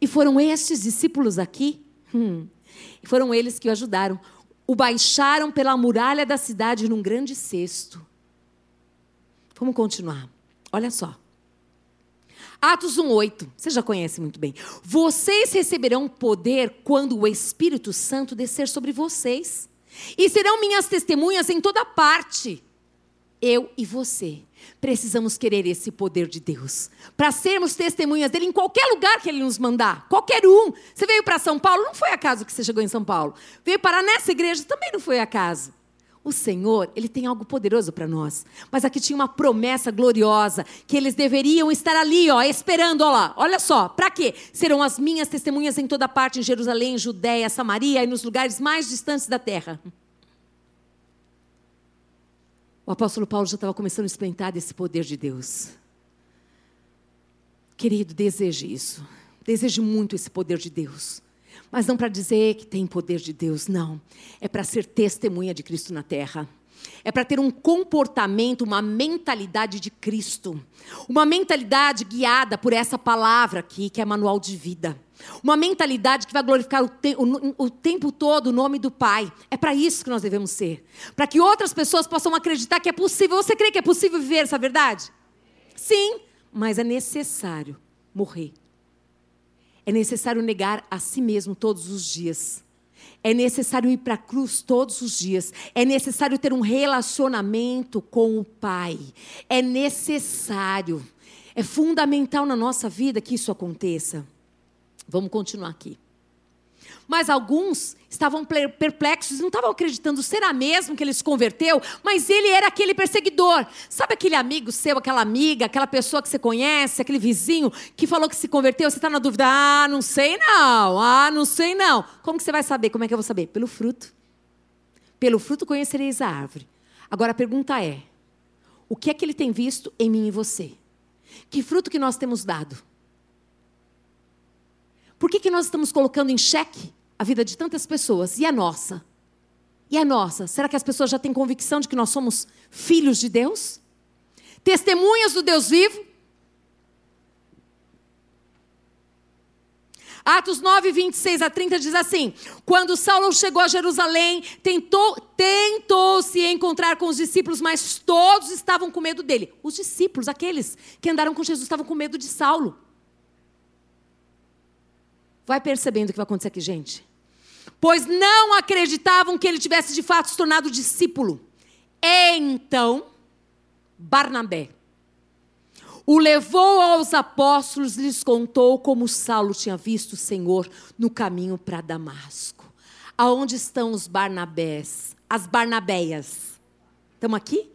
E foram estes discípulos aqui, hum, foram eles que o ajudaram. O baixaram pela muralha da cidade num grande cesto. Vamos continuar. Olha só. Atos 1:8. Você já conhece muito bem. Vocês receberão poder quando o Espírito Santo descer sobre vocês. E serão minhas testemunhas em toda parte. Eu e você Precisamos querer esse poder de Deus para sermos testemunhas dele em qualquer lugar que ele nos mandar. Qualquer um. Você veio para São Paulo, não foi acaso que você chegou em São Paulo. Veio parar nessa igreja, também não foi acaso. O Senhor, ele tem algo poderoso para nós. Mas aqui tinha uma promessa gloriosa que eles deveriam estar ali, ó, esperando, ó lá. Olha só, para quê? Serão as minhas testemunhas em toda parte, em Jerusalém, Judéia, Samaria e nos lugares mais distantes da terra. O apóstolo Paulo já estava começando a experimentar desse poder de Deus. Querido, deseje isso. Deseje muito esse poder de Deus. Mas não para dizer que tem poder de Deus, não. É para ser testemunha de Cristo na terra. É para ter um comportamento, uma mentalidade de Cristo. Uma mentalidade guiada por essa palavra aqui, que é manual de vida. Uma mentalidade que vai glorificar o, te o, o tempo todo o nome do Pai. É para isso que nós devemos ser. Para que outras pessoas possam acreditar que é possível. Você crê que é possível viver essa verdade? Sim, mas é necessário morrer. É necessário negar a si mesmo todos os dias. É necessário ir para a cruz todos os dias. É necessário ter um relacionamento com o Pai. É necessário. É fundamental na nossa vida que isso aconteça. Vamos continuar aqui. Mas alguns estavam perplexos, não estavam acreditando, será mesmo que ele se converteu? Mas ele era aquele perseguidor. Sabe aquele amigo seu, aquela amiga, aquela pessoa que você conhece, aquele vizinho que falou que se converteu? Você está na dúvida? Ah, não sei não. Ah, não sei não. Como que você vai saber? Como é que eu vou saber? Pelo fruto. Pelo fruto conhecereis a árvore. Agora a pergunta é: o que é que ele tem visto em mim e você? Que fruto que nós temos dado? Por que, que nós estamos colocando em xeque a vida de tantas pessoas e a nossa? E a nossa? Será que as pessoas já têm convicção de que nós somos filhos de Deus? Testemunhas do Deus vivo? Atos 9, 26 a 30 diz assim: Quando Saulo chegou a Jerusalém, tentou, tentou se encontrar com os discípulos, mas todos estavam com medo dele. Os discípulos, aqueles que andaram com Jesus, estavam com medo de Saulo. Vai percebendo o que vai acontecer aqui, gente pois não acreditavam que ele tivesse de fato se tornado discípulo. Então, Barnabé o levou aos apóstolos e lhes contou como Saulo tinha visto o Senhor no caminho para Damasco. Aonde estão os Barnabés? As Barnabéias? Estamos aqui?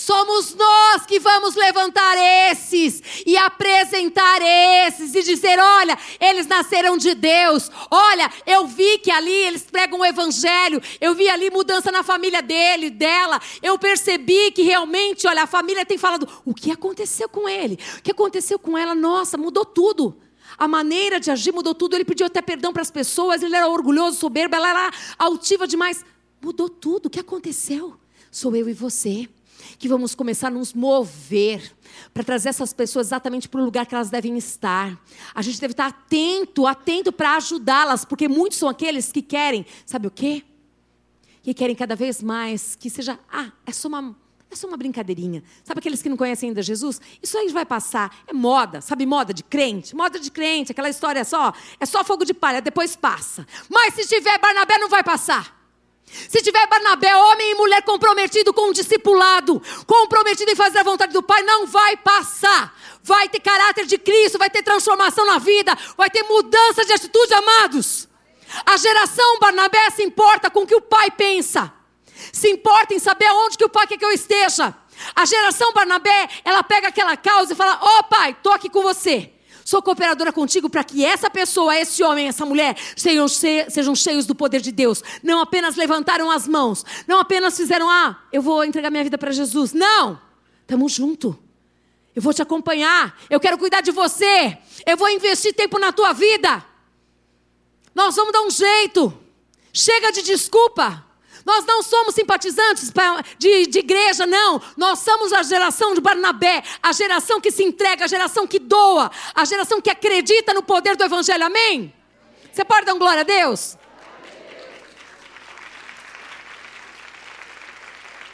Somos nós que vamos levantar esses e apresentar esses e dizer: olha, eles nasceram de Deus. Olha, eu vi que ali eles pregam o evangelho. Eu vi ali mudança na família dele, dela. Eu percebi que realmente, olha, a família tem falado: o que aconteceu com ele? O que aconteceu com ela? Nossa, mudou tudo. A maneira de agir mudou tudo. Ele pediu até perdão para as pessoas. Ele era orgulhoso, soberbo. Ela era altiva demais. Mudou tudo. O que aconteceu? Sou eu e você que vamos começar a nos mover para trazer essas pessoas exatamente para o lugar que elas devem estar. A gente deve estar atento, atento para ajudá-las, porque muitos são aqueles que querem, sabe o quê? Que querem cada vez mais que seja, ah, é só uma é só uma brincadeirinha. Sabe aqueles que não conhecem ainda Jesus? Isso aí vai passar. É moda, sabe moda de crente? Moda de crente, aquela história só, é só fogo de palha, depois passa. Mas se tiver Barnabé não vai passar. Se tiver Barnabé, homem e mulher comprometido com o discipulado, comprometido em fazer a vontade do Pai, não vai passar. Vai ter caráter de Cristo, vai ter transformação na vida, vai ter mudança de atitude, amados. A geração Barnabé se importa com o que o pai pensa, se importa em saber aonde que o pai quer que eu esteja. A geração Barnabé, ela pega aquela causa e fala: Ó oh, pai, estou aqui com você. Sou cooperadora contigo para que essa pessoa, esse homem, essa mulher sejam, sejam cheios do poder de Deus. Não apenas levantaram as mãos, não apenas fizeram, ah, eu vou entregar minha vida para Jesus. Não! Estamos juntos. Eu vou te acompanhar. Eu quero cuidar de você. Eu vou investir tempo na tua vida. Nós vamos dar um jeito. Chega de desculpa. Nós não somos simpatizantes de, de igreja, não. Nós somos a geração de Barnabé, a geração que se entrega, a geração que doa, a geração que acredita no poder do Evangelho. Amém? Você pode dar um glória a Deus?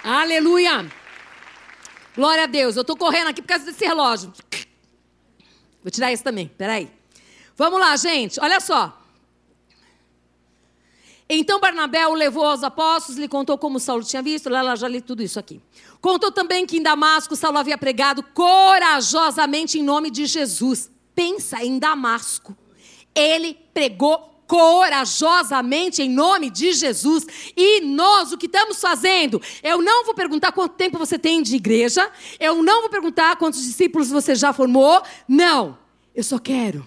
Aleluia! Glória a Deus. Eu estou correndo aqui por causa desse relógio. Vou tirar esse também, peraí. Vamos lá, gente. Olha só. Então Barnabé o levou aos apóstolos, lhe contou como Saulo tinha visto, lá, lá já li tudo isso aqui. Contou também que em Damasco Saulo havia pregado corajosamente em nome de Jesus. Pensa em Damasco. Ele pregou corajosamente em nome de Jesus. E nós, o que estamos fazendo? Eu não vou perguntar quanto tempo você tem de igreja, eu não vou perguntar quantos discípulos você já formou. Não. Eu só quero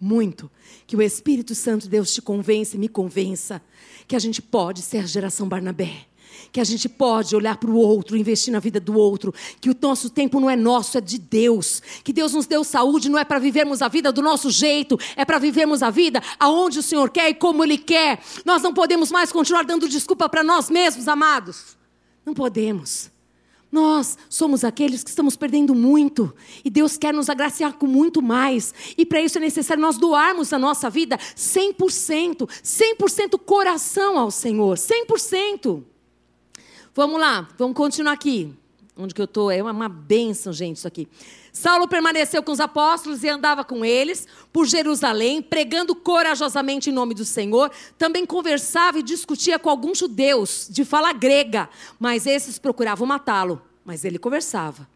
muito que o Espírito Santo Deus te convença e me convença que a gente pode ser a geração Barnabé. Que a gente pode olhar para o outro, investir na vida do outro. Que o nosso tempo não é nosso, é de Deus. Que Deus nos deu saúde, não é para vivermos a vida do nosso jeito, é para vivermos a vida aonde o Senhor quer e como Ele quer. Nós não podemos mais continuar dando desculpa para nós mesmos, amados. Não podemos. Nós somos aqueles que estamos perdendo muito e Deus quer nos agraciar com muito mais. E para isso é necessário nós doarmos a nossa vida 100%, 100% coração ao Senhor, 100%. Vamos lá, vamos continuar aqui. Onde que eu estou, é uma, bênção, gente, isso aqui. Saulo permaneceu com os apóstolos e andava com eles por Jerusalém, pregando corajosamente em nome do Senhor. Também conversava e discutia com alguns judeus de fala grega, mas esses procuravam matá-lo. Mas ele conversava.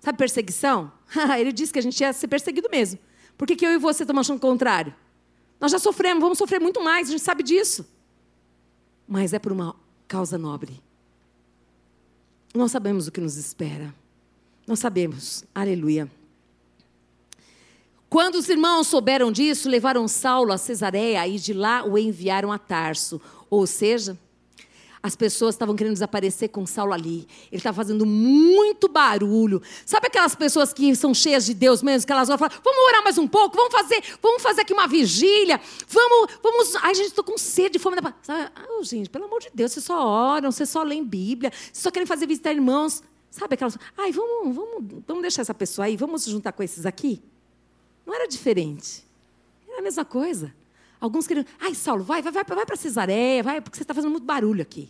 Sabe perseguição? ele disse que a gente ia ser perseguido mesmo. Por que, que eu e você estamos achando o contrário? Nós já sofremos, vamos sofrer muito mais, a gente sabe disso. Mas é por uma causa nobre. Nós sabemos o que nos espera. Nós sabemos. Aleluia. Quando os irmãos souberam disso, levaram Saulo a Cesareia e de lá o enviaram a Tarso. Ou seja, as pessoas estavam querendo desaparecer com Saulo ali. Ele estava fazendo muito barulho. Sabe aquelas pessoas que são cheias de Deus mesmo, que elas vão falar, vamos orar mais um pouco, vamos fazer, vamos fazer aqui uma vigília, vamos, vamos. Ai, gente, estou com sede, fome da. Sabe? Ah, gente, pelo amor de Deus, vocês só oram, vocês só leem Bíblia, vocês só querem fazer visitar irmãos. Sabe aquelas. Ai, vamos, vamos, vamos deixar essa pessoa aí, vamos juntar com esses aqui? Não era diferente. Era a mesma coisa. Alguns queriam, ai, Saulo, vai, vai, vai, vai para Cesareia, vai, porque você está fazendo muito barulho aqui.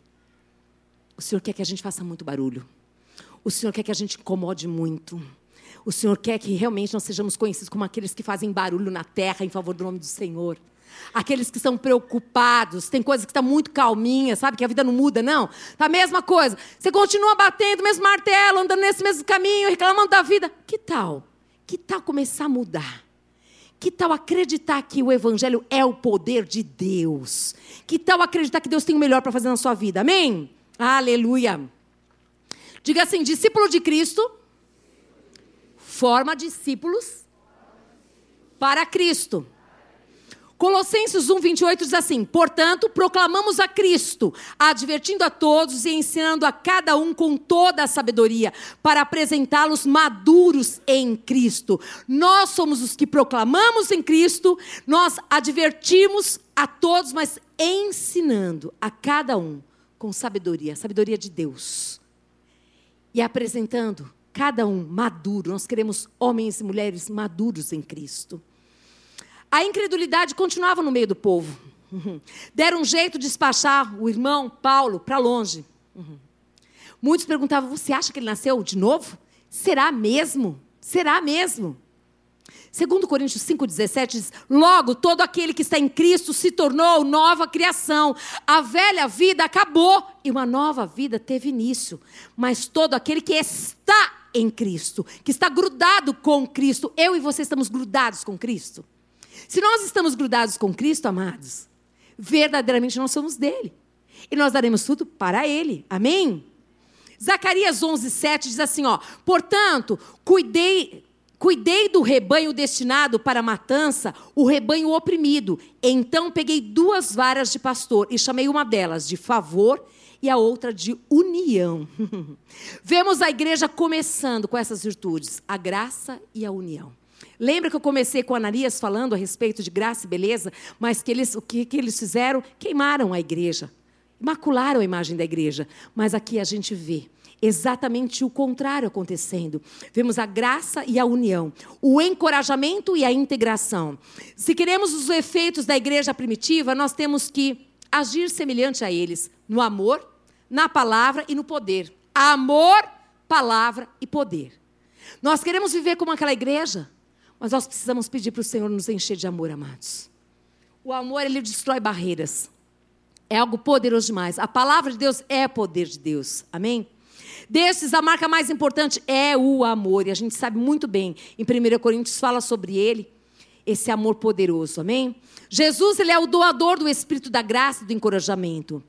O Senhor quer que a gente faça muito barulho. O Senhor quer que a gente incomode muito. O Senhor quer que realmente nós sejamos conhecidos como aqueles que fazem barulho na terra em favor do nome do Senhor. Aqueles que estão preocupados, tem coisas que estão muito calminhas, sabe? Que a vida não muda, não. Tá a mesma coisa. Você continua batendo, mesmo martelo, andando nesse mesmo caminho, reclamando da vida. Que tal? Que tal começar a mudar? Que tal acreditar que o Evangelho é o poder de Deus? Que tal acreditar que Deus tem o melhor para fazer na sua vida? Amém? Aleluia. Diga assim: discípulo de Cristo forma discípulos para Cristo. Colossenses 1, 28 diz assim: Portanto, proclamamos a Cristo, advertindo a todos e ensinando a cada um com toda a sabedoria, para apresentá-los maduros em Cristo. Nós somos os que proclamamos em Cristo, nós advertimos a todos, mas ensinando a cada um com sabedoria, sabedoria de Deus. E apresentando cada um maduro. Nós queremos homens e mulheres maduros em Cristo. A incredulidade continuava no meio do povo. Deram um jeito de despachar o irmão Paulo para longe. Muitos perguntavam: Você acha que ele nasceu de novo? Será mesmo? Será mesmo? Segundo Coríntios 5,17 diz, logo todo aquele que está em Cristo se tornou nova criação. A velha vida acabou e uma nova vida teve início. Mas todo aquele que está em Cristo, que está grudado com Cristo, eu e você estamos grudados com Cristo. Se nós estamos grudados com Cristo, amados, verdadeiramente nós somos dele. E nós daremos tudo para ele. Amém? Zacarias 11, 7 diz assim: ó, portanto, cuidei, cuidei do rebanho destinado para a matança, o rebanho oprimido. Então peguei duas varas de pastor e chamei uma delas de favor e a outra de união. Vemos a igreja começando com essas virtudes, a graça e a união. Lembra que eu comecei com Ananias falando a respeito de graça e beleza, mas que eles, o que, que eles fizeram? Queimaram a igreja, macularam a imagem da igreja. Mas aqui a gente vê exatamente o contrário acontecendo. Vemos a graça e a união, o encorajamento e a integração. Se queremos os efeitos da igreja primitiva, nós temos que agir semelhante a eles, no amor, na palavra e no poder. Amor, palavra e poder. Nós queremos viver como aquela igreja mas nós precisamos pedir para o Senhor nos encher de amor, amados. O amor, ele destrói barreiras. É algo poderoso demais. A palavra de Deus é poder de Deus. Amém? Desses, a marca mais importante é o amor. E a gente sabe muito bem, em 1 Coríntios fala sobre ele, esse amor poderoso. Amém? Jesus, ele é o doador do Espírito da graça e do encorajamento.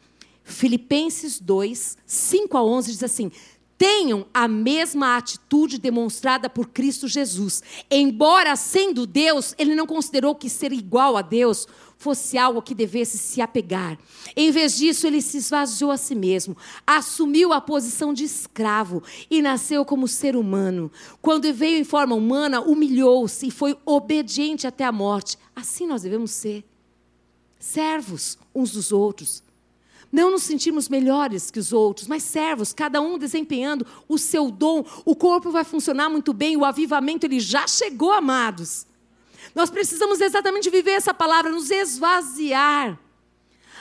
Filipenses 2, 5 a 11 diz assim: tenham a mesma atitude demonstrada por Cristo Jesus. Embora sendo Deus, ele não considerou que ser igual a Deus fosse algo que devesse se apegar. Em vez disso, ele se esvaziou a si mesmo, assumiu a posição de escravo e nasceu como ser humano. Quando veio em forma humana, humilhou-se e foi obediente até a morte. Assim nós devemos ser. Servos uns dos outros não nos sentimos melhores que os outros, mas servos, cada um desempenhando o seu dom. O corpo vai funcionar muito bem, o avivamento ele já chegou, amados. Nós precisamos exatamente viver essa palavra, nos esvaziar.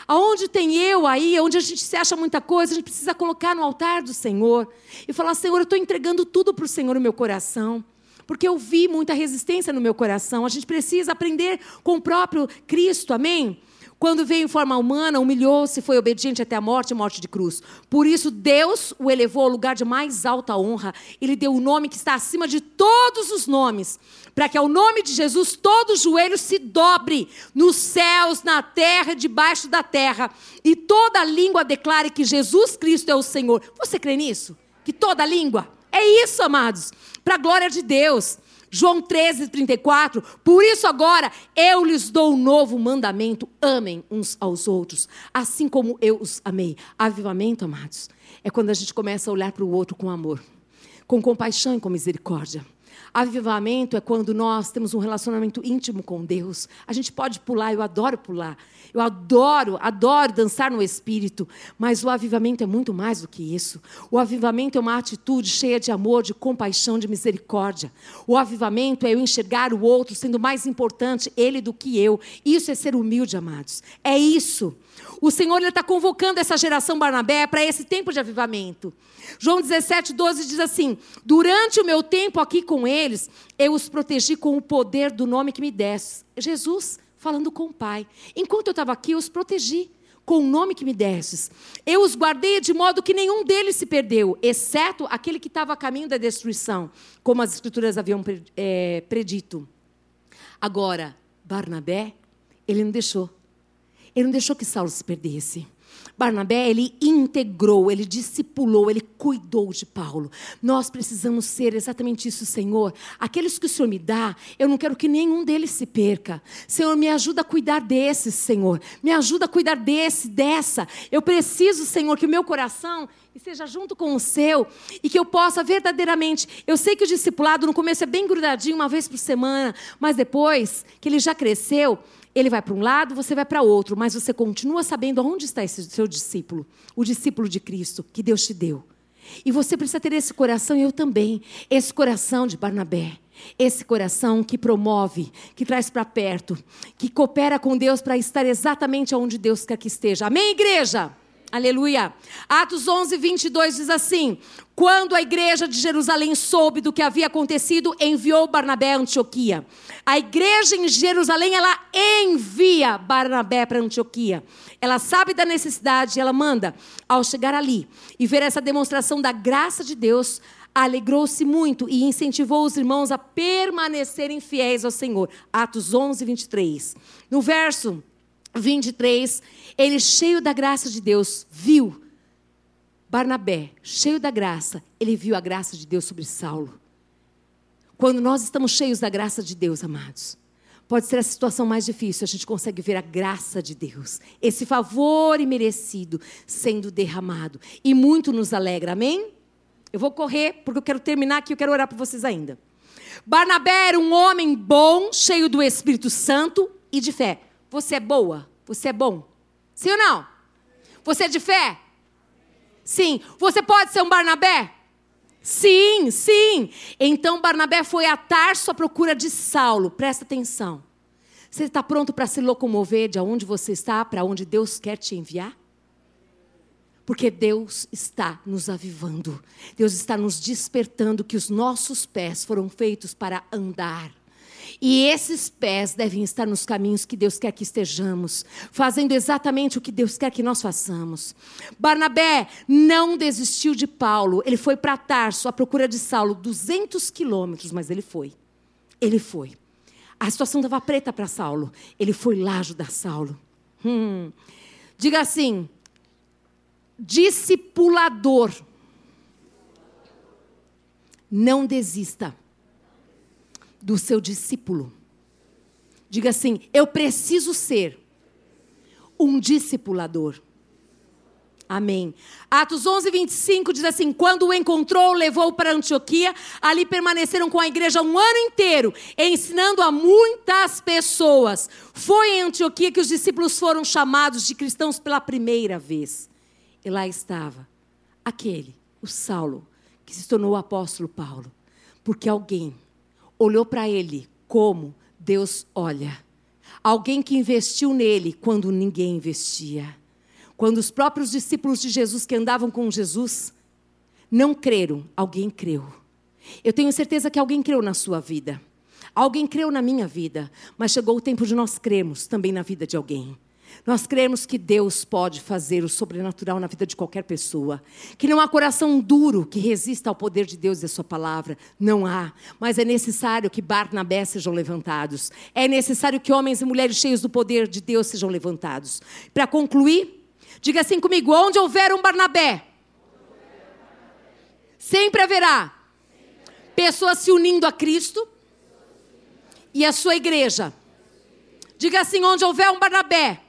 Aonde tem eu aí, onde a gente se acha muita coisa, a gente precisa colocar no altar do Senhor e falar: Senhor, eu estou entregando tudo para o Senhor no meu coração. Porque eu vi muita resistência no meu coração. A gente precisa aprender com o próprio Cristo, amém? Quando veio em forma humana, humilhou-se, foi obediente até a morte morte de cruz. Por isso, Deus o elevou ao lugar de mais alta honra. Ele deu o nome que está acima de todos os nomes, para que ao nome de Jesus todo joelho se dobre nos céus, na terra debaixo da terra, e toda língua declare que Jesus Cristo é o Senhor. Você crê nisso? Que toda língua? É isso, amados, para a glória de Deus. João 13, 34. Por isso agora eu lhes dou um novo mandamento: amem uns aos outros, assim como eu os amei. Avivamento, amados, é quando a gente começa a olhar para o outro com amor, com compaixão e com misericórdia. Avivamento é quando nós temos um relacionamento íntimo com Deus. A gente pode pular, eu adoro pular. Eu adoro, adoro dançar no espírito, mas o avivamento é muito mais do que isso. O avivamento é uma atitude cheia de amor, de compaixão, de misericórdia. O avivamento é eu enxergar o outro sendo mais importante ele do que eu. Isso é ser humilde, amados. É isso. O Senhor está convocando essa geração Barnabé para esse tempo de avivamento. João 17, 12 diz assim: Durante o meu tempo aqui com eles, eu os protegi com o poder do nome que me deste. Jesus falando com o Pai. Enquanto eu estava aqui, eu os protegi com o nome que me destes. Eu os guardei de modo que nenhum deles se perdeu, exceto aquele que estava a caminho da destruição, como as Escrituras haviam é, predito. Agora, Barnabé, ele não deixou. Ele não deixou que Saulo se perdesse. Barnabé, ele integrou, ele discipulou, ele cuidou de Paulo. Nós precisamos ser exatamente isso, Senhor. Aqueles que o Senhor me dá, eu não quero que nenhum deles se perca. Senhor, me ajuda a cuidar desses, Senhor. Me ajuda a cuidar desse, dessa. Eu preciso, Senhor, que o meu coração esteja junto com o seu e que eu possa verdadeiramente. Eu sei que o discipulado no começo é bem grudadinho, uma vez por semana, mas depois que ele já cresceu, ele vai para um lado, você vai para outro, mas você continua sabendo onde está esse seu discípulo, o discípulo de Cristo que Deus te deu. E você precisa ter esse coração, eu também, esse coração de Barnabé. Esse coração que promove, que traz para perto, que coopera com Deus para estar exatamente onde Deus quer que esteja. Amém, igreja? Aleluia. Atos 11, 22 diz assim: Quando a igreja de Jerusalém soube do que havia acontecido, enviou Barnabé a Antioquia. A igreja em Jerusalém, ela envia Barnabé para Antioquia. Ela sabe da necessidade, ela manda. Ao chegar ali e ver essa demonstração da graça de Deus, alegrou-se muito e incentivou os irmãos a permanecerem fiéis ao Senhor. Atos 11, 23. No verso 23, ele, cheio da graça de Deus, viu Barnabé, cheio da graça, ele viu a graça de Deus sobre Saulo. Quando nós estamos cheios da graça de Deus, amados, pode ser a situação mais difícil, a gente consegue ver a graça de Deus, esse favor imerecido sendo derramado. E muito nos alegra, amém? Eu vou correr, porque eu quero terminar aqui, eu quero orar por vocês ainda. Barnabé era um homem bom, cheio do Espírito Santo e de fé. Você é boa? Você é bom? Sim ou não? Você é de fé? Sim. Você pode ser um Barnabé? Sim, sim. Então Barnabé foi a Tarso à procura de Saulo. Presta atenção. Você está pronto para se locomover de onde você está para onde Deus quer te enviar? Porque Deus está nos avivando. Deus está nos despertando que os nossos pés foram feitos para andar. E esses pés devem estar nos caminhos que Deus quer que estejamos, fazendo exatamente o que Deus quer que nós façamos. Barnabé não desistiu de Paulo, ele foi para Tarso à procura de Saulo, 200 quilômetros, mas ele foi. Ele foi. A situação estava preta para Saulo. Ele foi lá ajudar Saulo. Hum. Diga assim: discipulador. Não desista do seu discípulo. Diga assim: eu preciso ser um discipulador. Amém. Atos 11, 25 diz assim: Quando o encontrou, levou para Antioquia. Ali permaneceram com a igreja um ano inteiro, ensinando a muitas pessoas. Foi em Antioquia que os discípulos foram chamados de cristãos pela primeira vez. E lá estava aquele, o Saulo, que se tornou o apóstolo Paulo. Porque alguém olhou para ele como Deus olha. Alguém que investiu nele quando ninguém investia. Quando os próprios discípulos de Jesus que andavam com Jesus não creram, alguém creu. Eu tenho certeza que alguém creu na sua vida. Alguém creu na minha vida, mas chegou o tempo de nós crermos também na vida de alguém. Nós cremos que Deus pode fazer o sobrenatural na vida de qualquer pessoa. Que não há coração duro que resista ao poder de Deus e à sua palavra. Não há. Mas é necessário que Barnabé sejam levantados. É necessário que homens e mulheres cheios do poder de Deus sejam levantados. Para concluir, diga assim comigo: onde houver um Barnabé, sempre haverá pessoas se unindo a Cristo e a sua igreja. Diga assim: onde houver um Barnabé,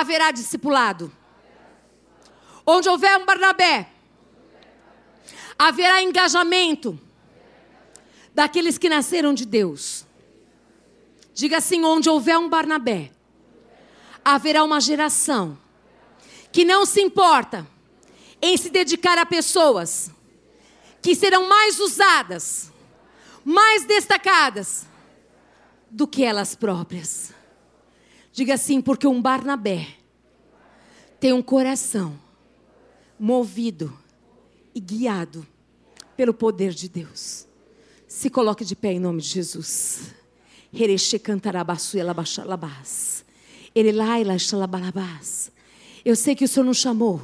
haverá discipulado. Onde houver um Barnabé, haverá engajamento daqueles que nasceram de Deus. Diga assim: onde houver um Barnabé, haverá uma geração que não se importa em se dedicar a pessoas que serão mais usadas, mais destacadas do que elas próprias. Diga assim, porque um Barnabé tem um coração movido e guiado pelo poder de Deus. Se coloque de pé em nome de Jesus. Eu sei que o Senhor nos chamou.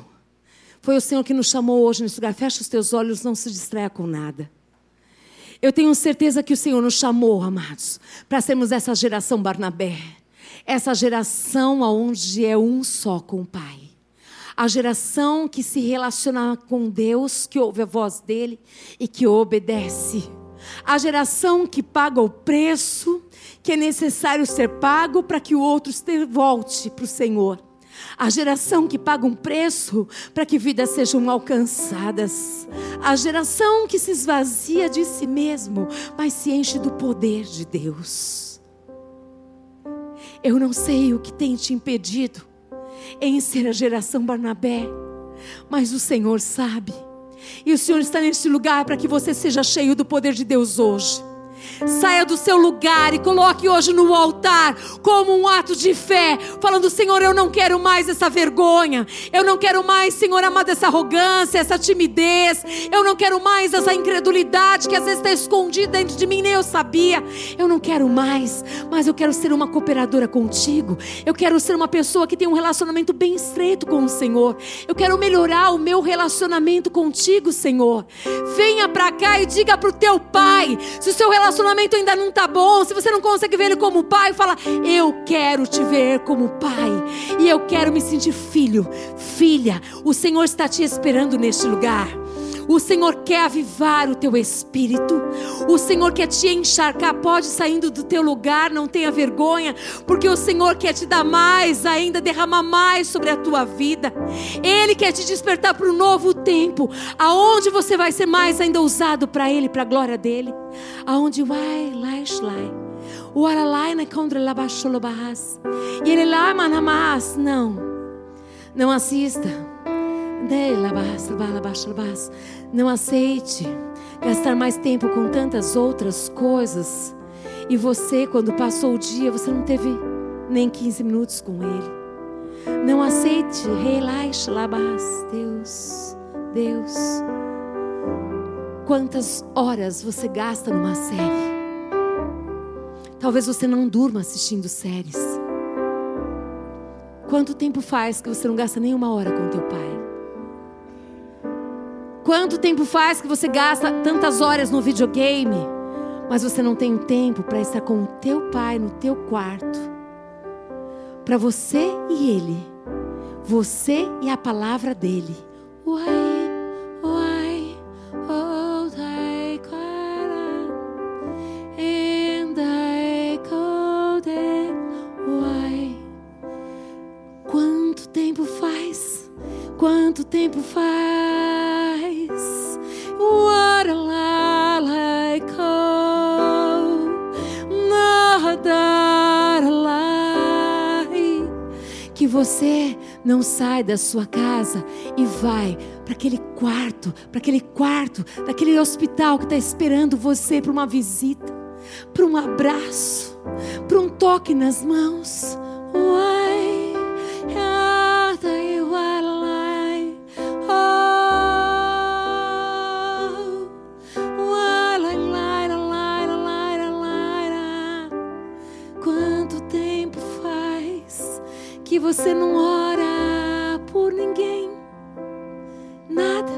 Foi o Senhor que nos chamou hoje nesse lugar. Fecha os teus olhos, não se distraia com nada. Eu tenho certeza que o Senhor nos chamou, amados, para sermos essa geração Barnabé essa geração onde é um só com o Pai. A geração que se relaciona com Deus, que ouve a voz dele e que obedece. A geração que paga o preço que é necessário ser pago para que o outro volte para o Senhor. A geração que paga um preço para que vidas sejam alcançadas. A geração que se esvazia de si mesmo, mas se enche do poder de Deus. Eu não sei o que tem te impedido em ser a geração Barnabé, mas o Senhor sabe. E o Senhor está neste lugar para que você seja cheio do poder de Deus hoje. Saia do seu lugar e coloque hoje no altar como um ato de fé, falando: Senhor, eu não quero mais essa vergonha, eu não quero mais, Senhor amado, essa arrogância, essa timidez, eu não quero mais essa incredulidade que às vezes está escondida dentro de mim, nem eu sabia. Eu não quero mais, mas eu quero ser uma cooperadora contigo, eu quero ser uma pessoa que tem um relacionamento bem estreito com o Senhor, eu quero melhorar o meu relacionamento contigo, Senhor. Venha para cá e diga para o teu pai se o seu relacionamento relacionamento ainda não está bom, se você não consegue ver Ele como pai, fala: Eu quero te ver como pai, e eu quero me sentir filho, filha. O Senhor está te esperando neste lugar. O Senhor quer avivar o teu espírito. O Senhor quer te encharcar. Pode saindo do teu lugar, não tenha vergonha, porque o Senhor quer te dar mais ainda, derramar mais sobre a tua vida. Ele quer te despertar para um novo tempo, aonde você vai ser mais ainda usado para Ele, para a glória dele. Aonde vai, lá, lá. O aralai na contra lá baixou E ele lá, manamas, não. Não assista. Não aceite gastar mais tempo com tantas outras coisas. E você, quando passou o dia, você não teve nem 15 minutos com Ele. Não aceite, relaxe, labas. Deus, Deus. Quantas horas você gasta numa série? Talvez você não durma assistindo séries. Quanto tempo faz que você não gasta nenhuma hora com teu pai? Quanto tempo faz que você gasta tantas horas no videogame, mas você não tem tempo para estar com o teu pai no teu quarto? Para você e ele. Você e a palavra dele. Uai, tempo faz? Quanto tempo faz? Você não sai da sua casa e vai para aquele quarto, para aquele quarto daquele hospital que está esperando você para uma visita, para um abraço, para um toque nas mãos. Uai, que você não ora por ninguém, nada,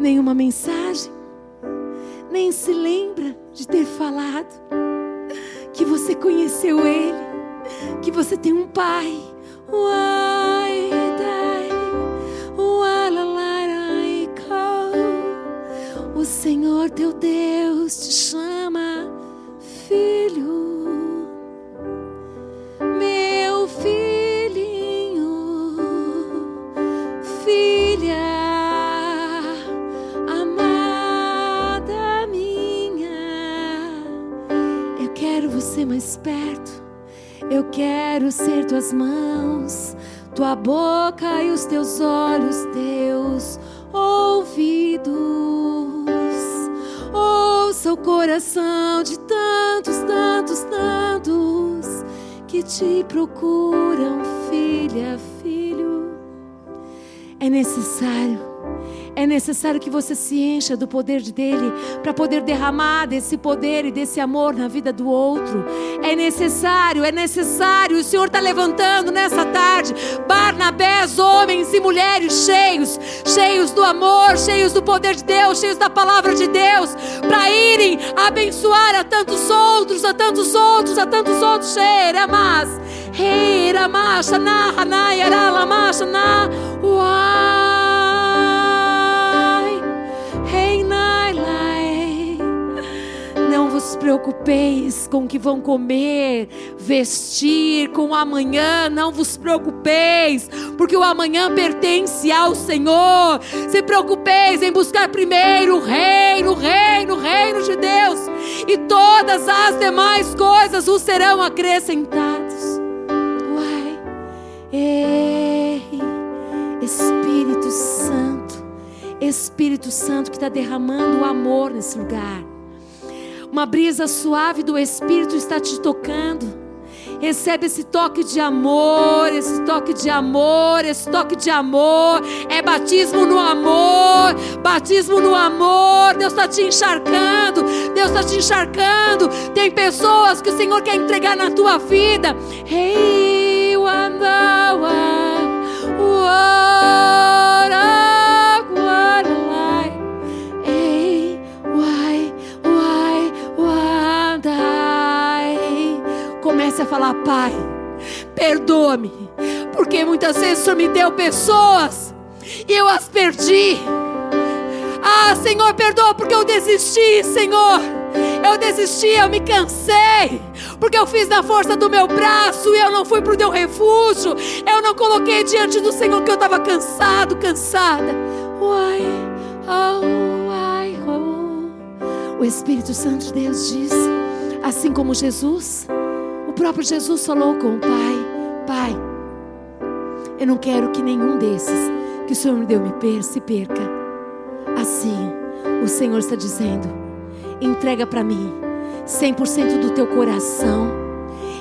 nenhuma mensagem, nem se lembra de ter falado que você conheceu Ele, que você tem um Pai. Uai, O Senhor teu Deus te chama filho, Eu quero ser tuas mãos, tua boca e os teus olhos, teus ouvidos. Ouça o coração de tantos, tantos, tantos que te procuram, filha, filho. É necessário é necessário que você se encha do poder dele para poder derramar desse poder e desse amor na vida do outro. É necessário, é necessário. O Senhor está levantando nessa tarde Barnabés, homens e mulheres cheios, cheios do amor, cheios do poder de Deus, cheios da palavra de Deus, para irem abençoar a tantos outros, a tantos outros, a tantos outros. Mas, Hey, Ramasha, Na, Lamasha, Na, Uau. Vos preocupeis com o que vão comer, vestir, com o amanhã, não vos preocupeis, porque o amanhã pertence ao Senhor. Se preocupeis em buscar primeiro o reino, o reino, o reino de Deus, e todas as demais coisas vos serão acrescentadas. Uai, ei, Espírito Santo, Espírito Santo que está derramando o amor nesse lugar. Uma brisa suave do Espírito está te tocando. Recebe esse toque de amor, esse toque de amor, esse toque de amor. É batismo no amor, batismo no amor. Deus está te encharcando, Deus está te encharcando. Tem pessoas que o Senhor quer entregar na tua vida. Hey, Wandawa, falar, Pai, perdoa-me, porque muitas vezes o Senhor me deu pessoas e eu as perdi. Ah, Senhor, perdoa porque eu desisti, Senhor. Eu desisti, eu me cansei, porque eu fiz na força do meu braço e eu não fui para o teu refúgio. Eu não coloquei diante do Senhor que eu estava cansado, cansada. Uai, oh, uai, oh. O Espírito Santo de Deus diz, assim como Jesus o próprio Jesus falou com o Pai: Pai, eu não quero que nenhum desses que o Senhor me deu me se perca. Assim, o Senhor está dizendo: entrega para mim 100% do teu coração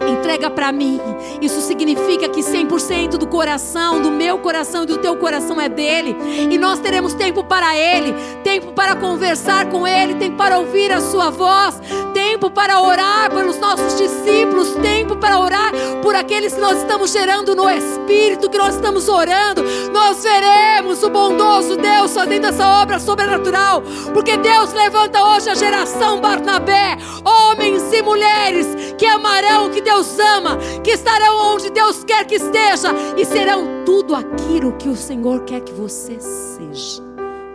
entrega para mim. Isso significa que 100% do coração, do meu coração e do teu coração é dele. E nós teremos tempo para ele, tempo para conversar com ele, tempo para ouvir a sua voz, tempo para orar pelos nossos discípulos, tempo para orar por aqueles que nós estamos gerando no espírito, que nós estamos orando. Nós veremos o bondoso Deus fazendo essa obra sobrenatural, porque Deus levanta hoje a geração Barnabé, homens e mulheres que amarão, que Deus Deus ama, que estarão onde Deus quer que esteja e serão tudo aquilo que o Senhor quer que você seja.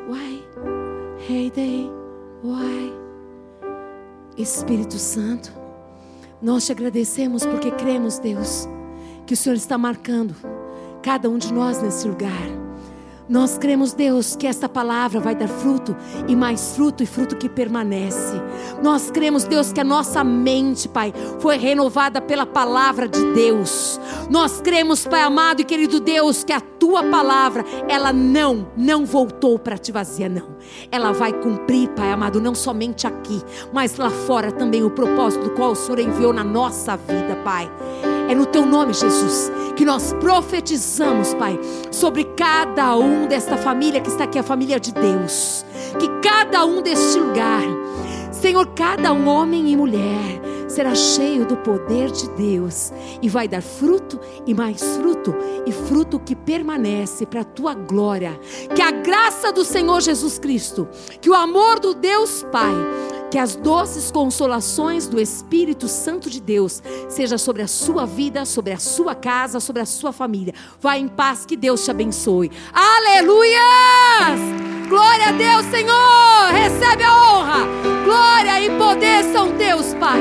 Why? Hey day, why? Espírito Santo, nós te agradecemos porque cremos, Deus, que o Senhor está marcando cada um de nós nesse lugar nós cremos, Deus, que esta palavra vai dar fruto e mais fruto e fruto que permanece. Nós cremos, Deus, que a nossa mente, Pai, foi renovada pela palavra de Deus. Nós cremos, Pai amado e querido Deus, que a tua palavra, ela não, não voltou para te vazia, não. Ela vai cumprir, Pai amado, não somente aqui, mas lá fora também o propósito do qual o Senhor enviou na nossa vida, Pai. É no teu nome, Jesus, que nós profetizamos, Pai, sobre cada um desta família que está aqui, a família de Deus. Que cada um deste lugar, Senhor, cada um homem e mulher, será cheio do poder de Deus e vai dar fruto e mais fruto, e fruto que permanece para a tua glória. Que a graça do Senhor Jesus Cristo, que o amor do Deus Pai, que as doces consolações do Espírito Santo de Deus seja sobre a sua vida, sobre a sua casa, sobre a sua família. Vá em paz, que Deus te abençoe. Aleluias! Glória a Deus, Senhor! Recebe a honra, glória e poder são Deus, Pai.